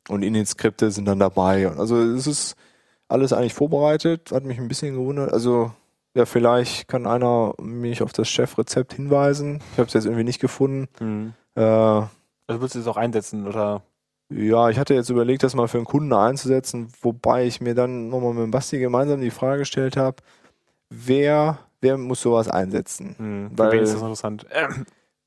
und Init-Skripte sind dann dabei. Und Also es ist alles eigentlich vorbereitet, hat mich ein bisschen gewundert. Also ja, vielleicht kann einer mich auf das Chefrezept hinweisen. Ich habe es jetzt irgendwie nicht gefunden. Hm. Äh, Also willst du es auch einsetzen oder? ja, ich hatte jetzt überlegt, das mal für einen Kunden einzusetzen, wobei ich mir dann nochmal mit dem Basti gemeinsam die Frage gestellt habe, wer, wer muss sowas einsetzen? Hm. Für Weil- wen ist das interessant?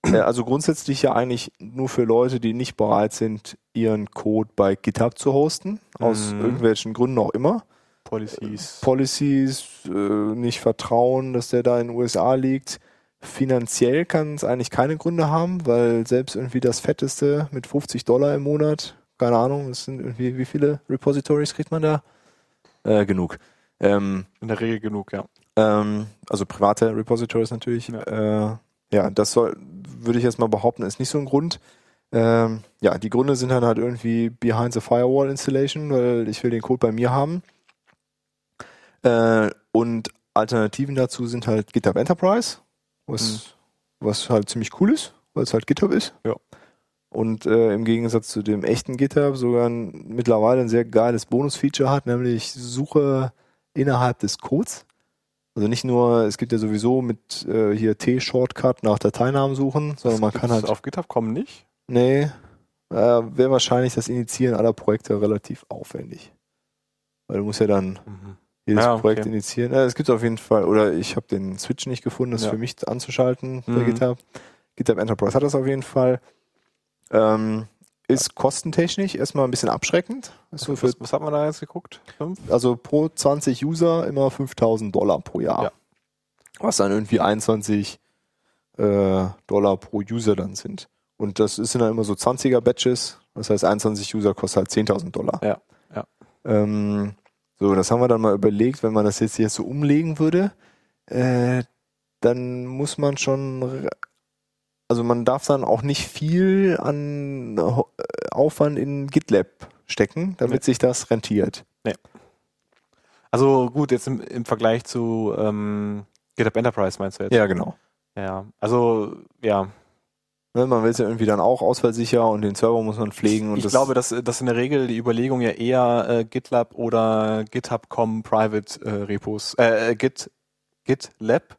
Äh, Also grundsätzlich ja eigentlich nur für Leute, die nicht bereit sind, ihren Code bei GitHub zu hosten, aus Mhm. irgendwelchen Gründen auch immer. Policies. Policies, äh, nicht vertrauen, dass der da in den USA liegt. Finanziell kann es eigentlich keine Gründe haben, weil selbst irgendwie das Fetteste mit 50 Dollar im Monat, keine Ahnung, das sind irgendwie, wie viele Repositories kriegt man da? Äh, genug. Ähm, In der Regel genug, ja. ähm, also private Repositories natürlich. Ja, äh, ja das soll, würde ich jetzt mal behaupten, ist nicht so ein Grund. Ähm, ja, die Gründe sind dann halt irgendwie behind the firewall installation, weil ich will den Code bei mir haben. Äh, und Alternativen dazu sind halt GitHub Enterprise, was, was halt ziemlich cool ist, weil es halt GitHub ist. Ja. Und äh, im Gegensatz zu dem echten GitHub sogar ein, mittlerweile ein sehr geiles Bonus-Feature hat, nämlich Suche innerhalb des Codes. Also nicht nur, es gibt ja sowieso mit äh, hier T-Shortcut nach Dateinamen suchen, sondern man kann halt. auf GitHub kommen nicht. Nee, äh, wäre wahrscheinlich das Initiieren aller Projekte relativ aufwendig. Weil du musst ja dann Mhm. jedes Ja, okay. Projekt initiieren. Äh, es gibt auf jeden Fall, oder ich habe den Switch nicht gefunden, das Ja. für mich anzuschalten bei Mhm. GitHub. GitHub Enterprise hat das auf jeden Fall. Ähm, ist kostentechnisch erstmal ein bisschen abschreckend. So für, Was, was hat man da jetzt geguckt? Fünf? also pro 20 User immer 5000 Dollar pro Jahr. Ja. Was dann irgendwie 21 äh, Dollar pro User dann sind. Und das ist dann immer so 20er Batches. Das heißt, 21 User kostet halt 10.000 Dollar. Ja, ja. Ähm, So, das haben wir dann mal überlegt, wenn man das jetzt hier so umlegen würde, äh, dann muss man schon, also man darf dann auch nicht viel an Ho- äh, Aufwand in GitLab stecken, damit Nee. sich das rentiert. Also gut, jetzt im, im Vergleich zu ähm, GitHub Enterprise meinst du jetzt? Ja, genau. Ja, also ja, Ne, man will es ja irgendwie dann auch ausfallsicher und den Server muss man pflegen. Und ich glaube, dass, dass in der Regel die Überlegung ja eher äh, GitLab oder GitHub.com Private äh, Repos, äh, Git, GitLab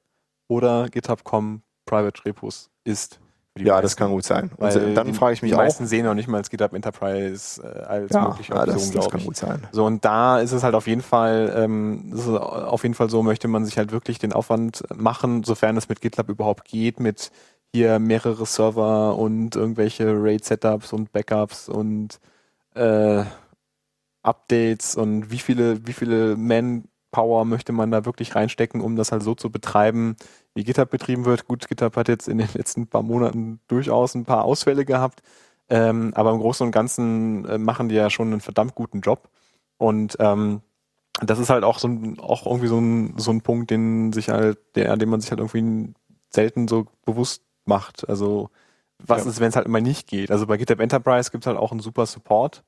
oder GitHub.com Private Repos ist. Die ja, meisten. das kann gut sein. Und Weil dann die, frage ich mich die auch. meisten sehen noch nicht mal als GitHub Enterprise äh, als Ja, mögliche ja Option, das, das glaube kann ich. gut sein. So, und da ist es halt auf jeden Fall, ähm, das ist auf jeden Fall so, möchte man sich halt wirklich den Aufwand machen, sofern es mit GitLab überhaupt geht, mit hier mehrere Server und irgendwelche RAID-Setups und Backups und äh, Updates und wie viele, wie viele Manpower möchte man da wirklich reinstecken, um das halt so zu betreiben, wie GitHub betrieben wird. Gut, GitHub hat jetzt in den letzten paar Monaten durchaus ein paar Ausfälle gehabt, ähm, aber im Großen und Ganzen äh, machen die ja schon einen verdammt guten Job. Und ähm, das ist halt auch so ein, auch irgendwie so ein, so ein Punkt, den sich halt, der, den man sich halt irgendwie selten so bewusst macht. Also was Ja. ist, wenn es halt immer nicht geht? Also bei GitHub Enterprise gibt es halt auch einen super Support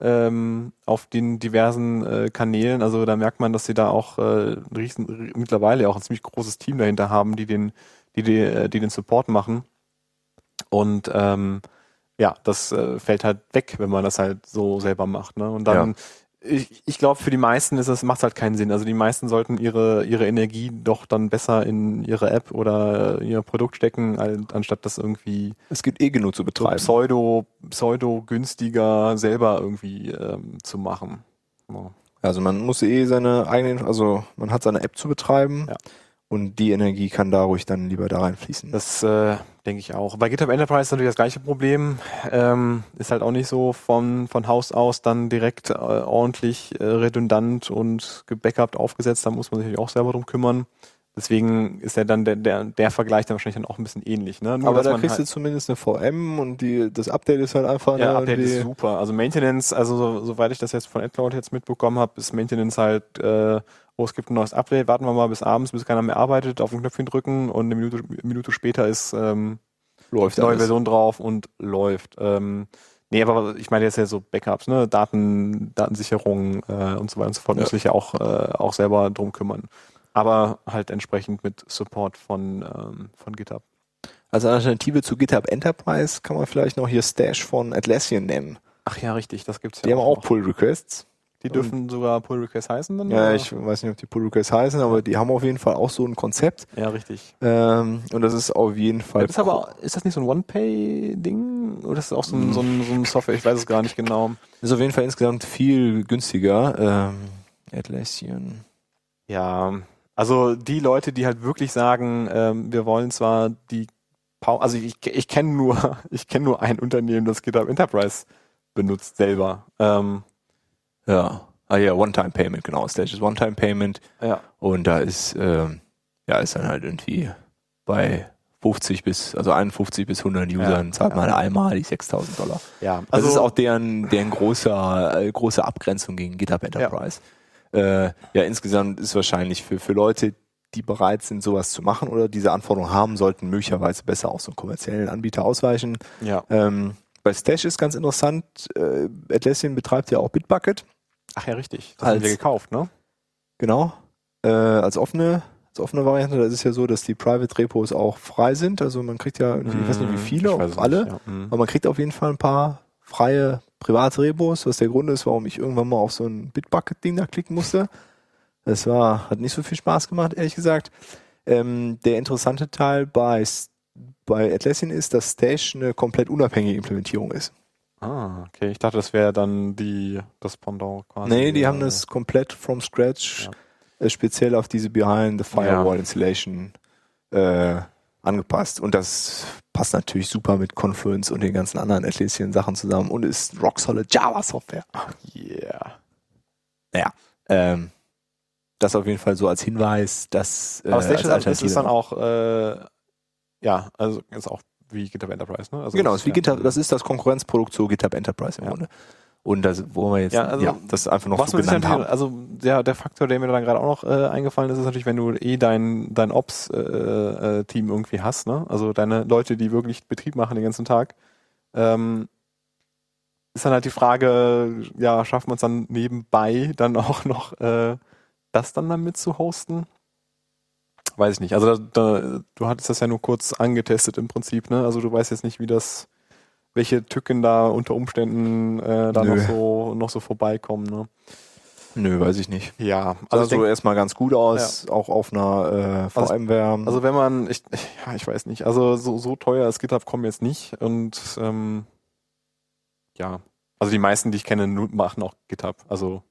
ähm, auf den diversen äh, Kanälen. Also da merkt man, dass sie da auch äh, riesen, mittlerweile auch ein ziemlich großes Team dahinter haben, die den, die, die, äh, die den Support machen. Und ähm, ja, das äh, fällt halt weg, wenn man das halt so selber macht. Ne? Und dann, ich, ich glaube, für die meisten ist es, macht halt keinen Sinn. Also die meisten sollten ihre, ihre Energie doch dann besser in ihre App oder ihr Produkt stecken, anstatt das irgendwie Es gibt eh genug zu so betreiben. pseudo, pseudo günstiger selber irgendwie ähm, zu machen. Ja. Also man muss eh seine eigenen, also man hat seine App zu betreiben Ja. Und die Energie kann da ruhig dann lieber da reinfließen. Das äh, denke ich auch. Bei GitHub Enterprise ist natürlich das gleiche Problem. Ähm, ist halt auch nicht so von, von Haus aus dann direkt äh, ordentlich äh, redundant und gebackupt aufgesetzt. Da muss man sich natürlich auch selber drum kümmern. Deswegen ist ja dann der, der, der Vergleich dann wahrscheinlich dann auch ein bisschen ähnlich. Ne? Nur, Aber da kriegst halt, du zumindest eine VM und die, das Update ist halt einfach ja, ne, Update ist super. Also Maintenance, also so, soweit ich das jetzt von AdCloud jetzt mitbekommen habe, ist Maintenance halt, äh, oh, es gibt ein neues Update, warten wir mal bis abends, bis keiner mehr arbeitet, auf den Knöpfchen drücken und eine Minute, Minute später ist ähm, läuft neue alles. Version drauf und läuft. Ähm, nee, aber ich meine jetzt ja so Backups, ne, Daten, Datensicherung äh, und so weiter und so fort, Ja. muss sich ja auch, äh, auch selber drum kümmern. Aber halt entsprechend mit Support von, ähm, von GitHub. Als Alternative zu GitHub Enterprise kann man vielleicht noch hier Stash von Atlassian nennen. Ach ja, richtig, das gibt's ja Die haben auch. Pull Requests. Die dürfen sogar Pull Request heißen dann? Ja, oder? ich weiß nicht, ob die Pull Requests heißen, aber die haben auf jeden Fall auch so ein Konzept. ja, richtig. Ähm, und das ist auf jeden Fall. Das ist aber, ist das nicht so ein One-Pay-Ding? Oder ist das auch so ein, so, ein, so ein Software? Ich weiß es gar nicht genau. ist auf jeden Fall insgesamt viel günstiger. Ähm, Atlassian. Ja, also die Leute, die halt wirklich sagen, ähm, wir wollen zwar die Pau also ich, ich kenne nur, ich kenne nur ein Unternehmen, das GitHub Enterprise benutzt selber. Ähm, Ja. Ah ja, One-Time-Payment, genau. Stage ist One-Time-Payment. ja, Und da ist, ähm, ja, ist dann halt irgendwie bei 50 bis, also 51 bis 100 Usern Ja, zahlt ja. man einmal die 6000 Dollar. ja. Das ist auch deren, deren großer, äh, große Abgrenzung gegen GitHub Enterprise. Ja, äh, ja insgesamt ist wahrscheinlich für, für Leute, die bereit sind, sowas zu machen oder diese Anforderungen haben, sollten möglicherweise besser auf so einen kommerziellen Anbieter ausweichen. ja. Ähm, bei Stash ist ganz interessant, äh, Atlassian betreibt ja auch Bitbucket, Ach ja, richtig. Das haben Als- wir gekauft, ne? genau, äh, als offene als offene Variante. Da ist es ja so, dass die Private Repos auch frei sind. Also man kriegt ja, ich weiß nicht wie viele, weiß ob es alle, nicht, ja. Mhm. Aber man kriegt auf jeden Fall ein paar freie private Repos, was der Grund ist, warum ich irgendwann mal auf so ein Bitbucket-Ding da klicken musste. Das war, hat nicht so viel Spaß gemacht, ehrlich gesagt. Ähm, der interessante Teil bei, bei Atlassian ist, dass Stash eine komplett unabhängige Implementierung ist. Ah, okay. Ich dachte, das wäre dann die, das Pendant quasi. nee, die haben äh, das komplett from scratch, Ja. äh, speziell auf diese Behind the Firewall Ja. Installation äh, angepasst. Und das passt natürlich super mit Confluence und den ganzen anderen Atlassian Sachen zusammen und ist rock solid Java Software. Yeah. Naja, ähm, das auf jeden Fall so als Hinweis, dass äh, Aber Station als ist, dann auch, äh, ja, also ist auch wie GitHub Enterprise, ne? Also genau, das ist wie ja- GitHub, das ist das Konkurrenzprodukt zu GitHub Enterprise im Ja. Grunde. Und das, wo wir jetzt, Ja, also, das einfach noch Was so genannt haben. also der, der Faktor, der mir dann gerade auch noch äh, eingefallen ist, ist natürlich, wenn du eh dein, dein Ops-Team äh, äh, Team irgendwie hast, ne? Also deine Leute, die wirklich Betrieb machen den ganzen Tag, ähm, ist dann halt die Frage, ja, schafft man es dann nebenbei dann auch noch äh, das dann damit zu hosten? Weiß ich nicht. Also da, da, du hattest das ja nur kurz angetestet im Prinzip, ne? Also du weißt jetzt nicht, wie das, welche Tücken da unter Umständen äh, da Nö. noch so noch so vorbeikommen, ne? Nö, weiß ich nicht. Ja, Also also, ich denk, erstmal ganz gut aus, auch auf einer äh, Also- VMware. also wenn man, ich, ja, ich weiß nicht, also so, so teuer ist GitHub kommen jetzt nicht und ähm, ja, also die meisten, die ich kenne, machen auch GitHub. Also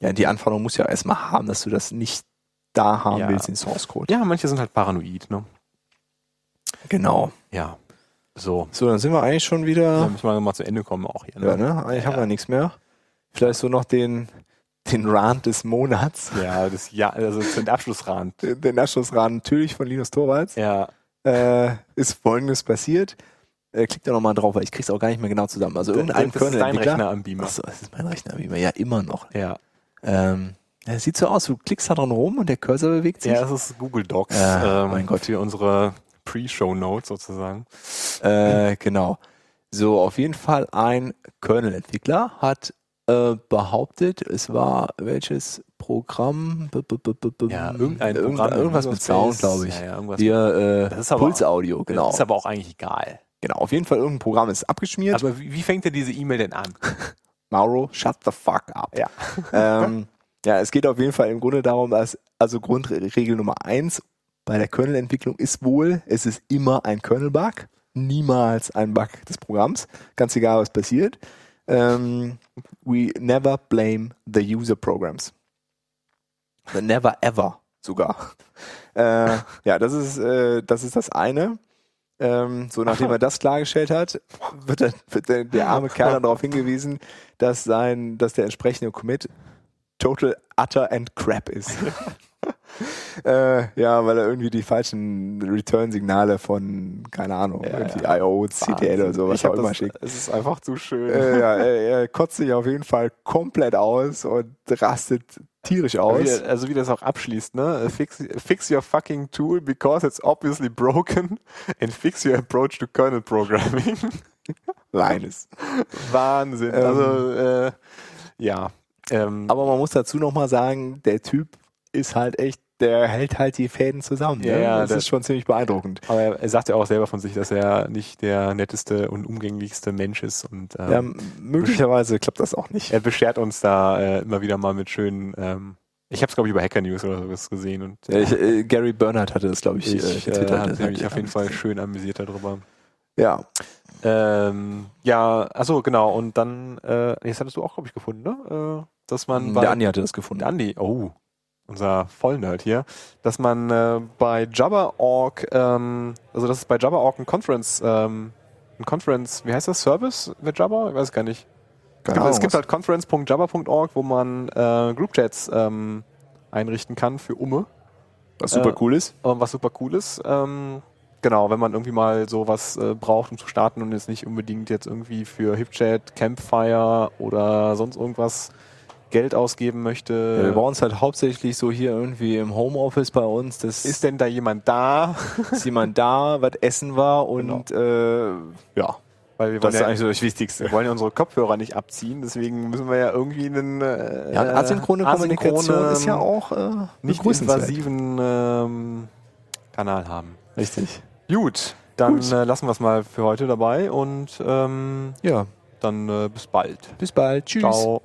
ja, die Anforderung muss ja erstmal haben, dass du das nicht da haben Ja. willst, den Source Code. ja, manche sind halt paranoid, ne? Genau. Ja, so. So, dann sind wir eigentlich schon wieder. müssen wir mal zu Ende kommen auch hier. Ja, Ne? ne? Eigentlich Ja. haben wir nichts mehr. Vielleicht so noch den, den Rand des Monats. Ja, das ja, also zum Abschlussrand. Den Abschlussrand natürlich von Linus Torvalds. Ja, Äh, ist folgendes passiert. Äh, klick da nochmal drauf, weil ich krieg's auch gar nicht mehr genau zusammen. Also irgendein das ist dein. Rechner am Beamer. Achso, das ist mein Rechner, wie wir ja immer noch. Ja, Ähm, ja, es sieht so aus, du klickst da dran rum und der Cursor bewegt sich. ja, das ist Google Docs. Ja, ähm, mein Gott. Für unsere Pre-Show-Notes sozusagen. Äh, genau. So, auf jeden Fall ein Kernel-Entwickler hat äh, behauptet, es war welches Programm? B -b -b Ja, irgendein Irgend- Programm. Irgendwas mit Sound, glaube ich. Ja, ja, irgendwas Hier, äh, Das ist aber- Pulsaudio, genau. Ist aber auch eigentlich egal. Genau, auf jeden Fall irgendein Programm ist abgeschmiert. Aber wie, wie fängt denn diese E-Mail denn an? Mauro, shut the fuck up. Ja. ähm, ja, es geht auf jeden Fall im Grunde darum, dass, also Grundregel Nummer eins bei der Kernel-Entwicklung ist wohl, es ist immer ein Kernel-Bug, niemals ein Bug des Programms, ganz egal was passiert. Ähm, we never blame the user programs. Never ever sogar. Äh, ja, das ist, äh, das ist das eine. Ähm, so, nachdem er das klargestellt hat, wird, dann, wird der, der arme Kerl darauf hingewiesen, dass sein, dass der entsprechende Commit total utter and crap ist. äh, ja, weil er irgendwie die falschen Return-Signale von, keine Ahnung, Ja, irgendwie ja. IO, CTL oder so, was Ich hab auch immer das- schickt. Es ist einfach zu schön. Äh, ja, er, er kotzt sich auf jeden Fall komplett aus und rastet tierisch Wie, aus. also wie das auch abschließt, ne? Fix, fix your fucking tool because it's obviously broken and fix your approach to kernel programming. Reines. Wahnsinn. Ähm. also äh, ja. Ähm, Aber man muss dazu nochmal sagen, der Typ ist halt echt, der hält halt die Fäden zusammen. Ja, ne? ja, das der- ist schon ziemlich beeindruckend. aber er, er sagt ja auch selber von sich, dass er nicht der netteste und umgänglichste Mensch ist und ähm, Ja, möglicherweise klappt das auch nicht. er beschert uns da äh, immer wieder mal mit schönen ähm, ich habe es glaube ich über Hacker News oder sowas gesehen und Ja, ich, äh, Gary Bernhardt hatte das, glaube ich, ich äh, äh, getwittert. habe Das mich hat- auf jeden Fall schön amüsiert darüber. Ja, Ähm, ja, also genau, und dann, äh, jetzt hattest du auch, glaube ich, gefunden, ne? Äh, dass man bei der Andi hatte das gefunden. der Andi, oh, unser Vollnerd hier, dass man äh, bei Jabba.org, ähm, also dass es bei Jabba.org ein Conference, ähm, ein Conference, wie heißt das, Service mit Jabba? Ich weiß gar nicht. Keine es gibt halt conference.jabba.org, wo man äh, Groupchats ähm, einrichten kann für Umme. was super äh, cool ist. Ähm, was super cool ist. Ähm, genau, wenn man irgendwie mal sowas äh, braucht, um zu starten und jetzt nicht unbedingt jetzt irgendwie für HipChat, Campfire oder sonst irgendwas Geld ausgeben möchte. Ja, wir brauchen es halt hauptsächlich so hier irgendwie im Homeoffice bei uns. Das ist denn da jemand da? ist jemand da, was Essen war und äh, ja, Weil wir das wollen, ist ja, eigentlich so das Wichtigste. wir wollen ja unsere Kopfhörer nicht abziehen, deswegen müssen wir ja irgendwie einen äh, Ja, asynchrone Kommunikation asynchrone, ist ja auch äh, nicht invasiven ähm, Kanal haben. Richtig. Gut, dann Gut. Äh, lassen wir es mal für heute dabei und ähm, Ja, dann äh, bis bald. bis bald. Tschüss. Ciao.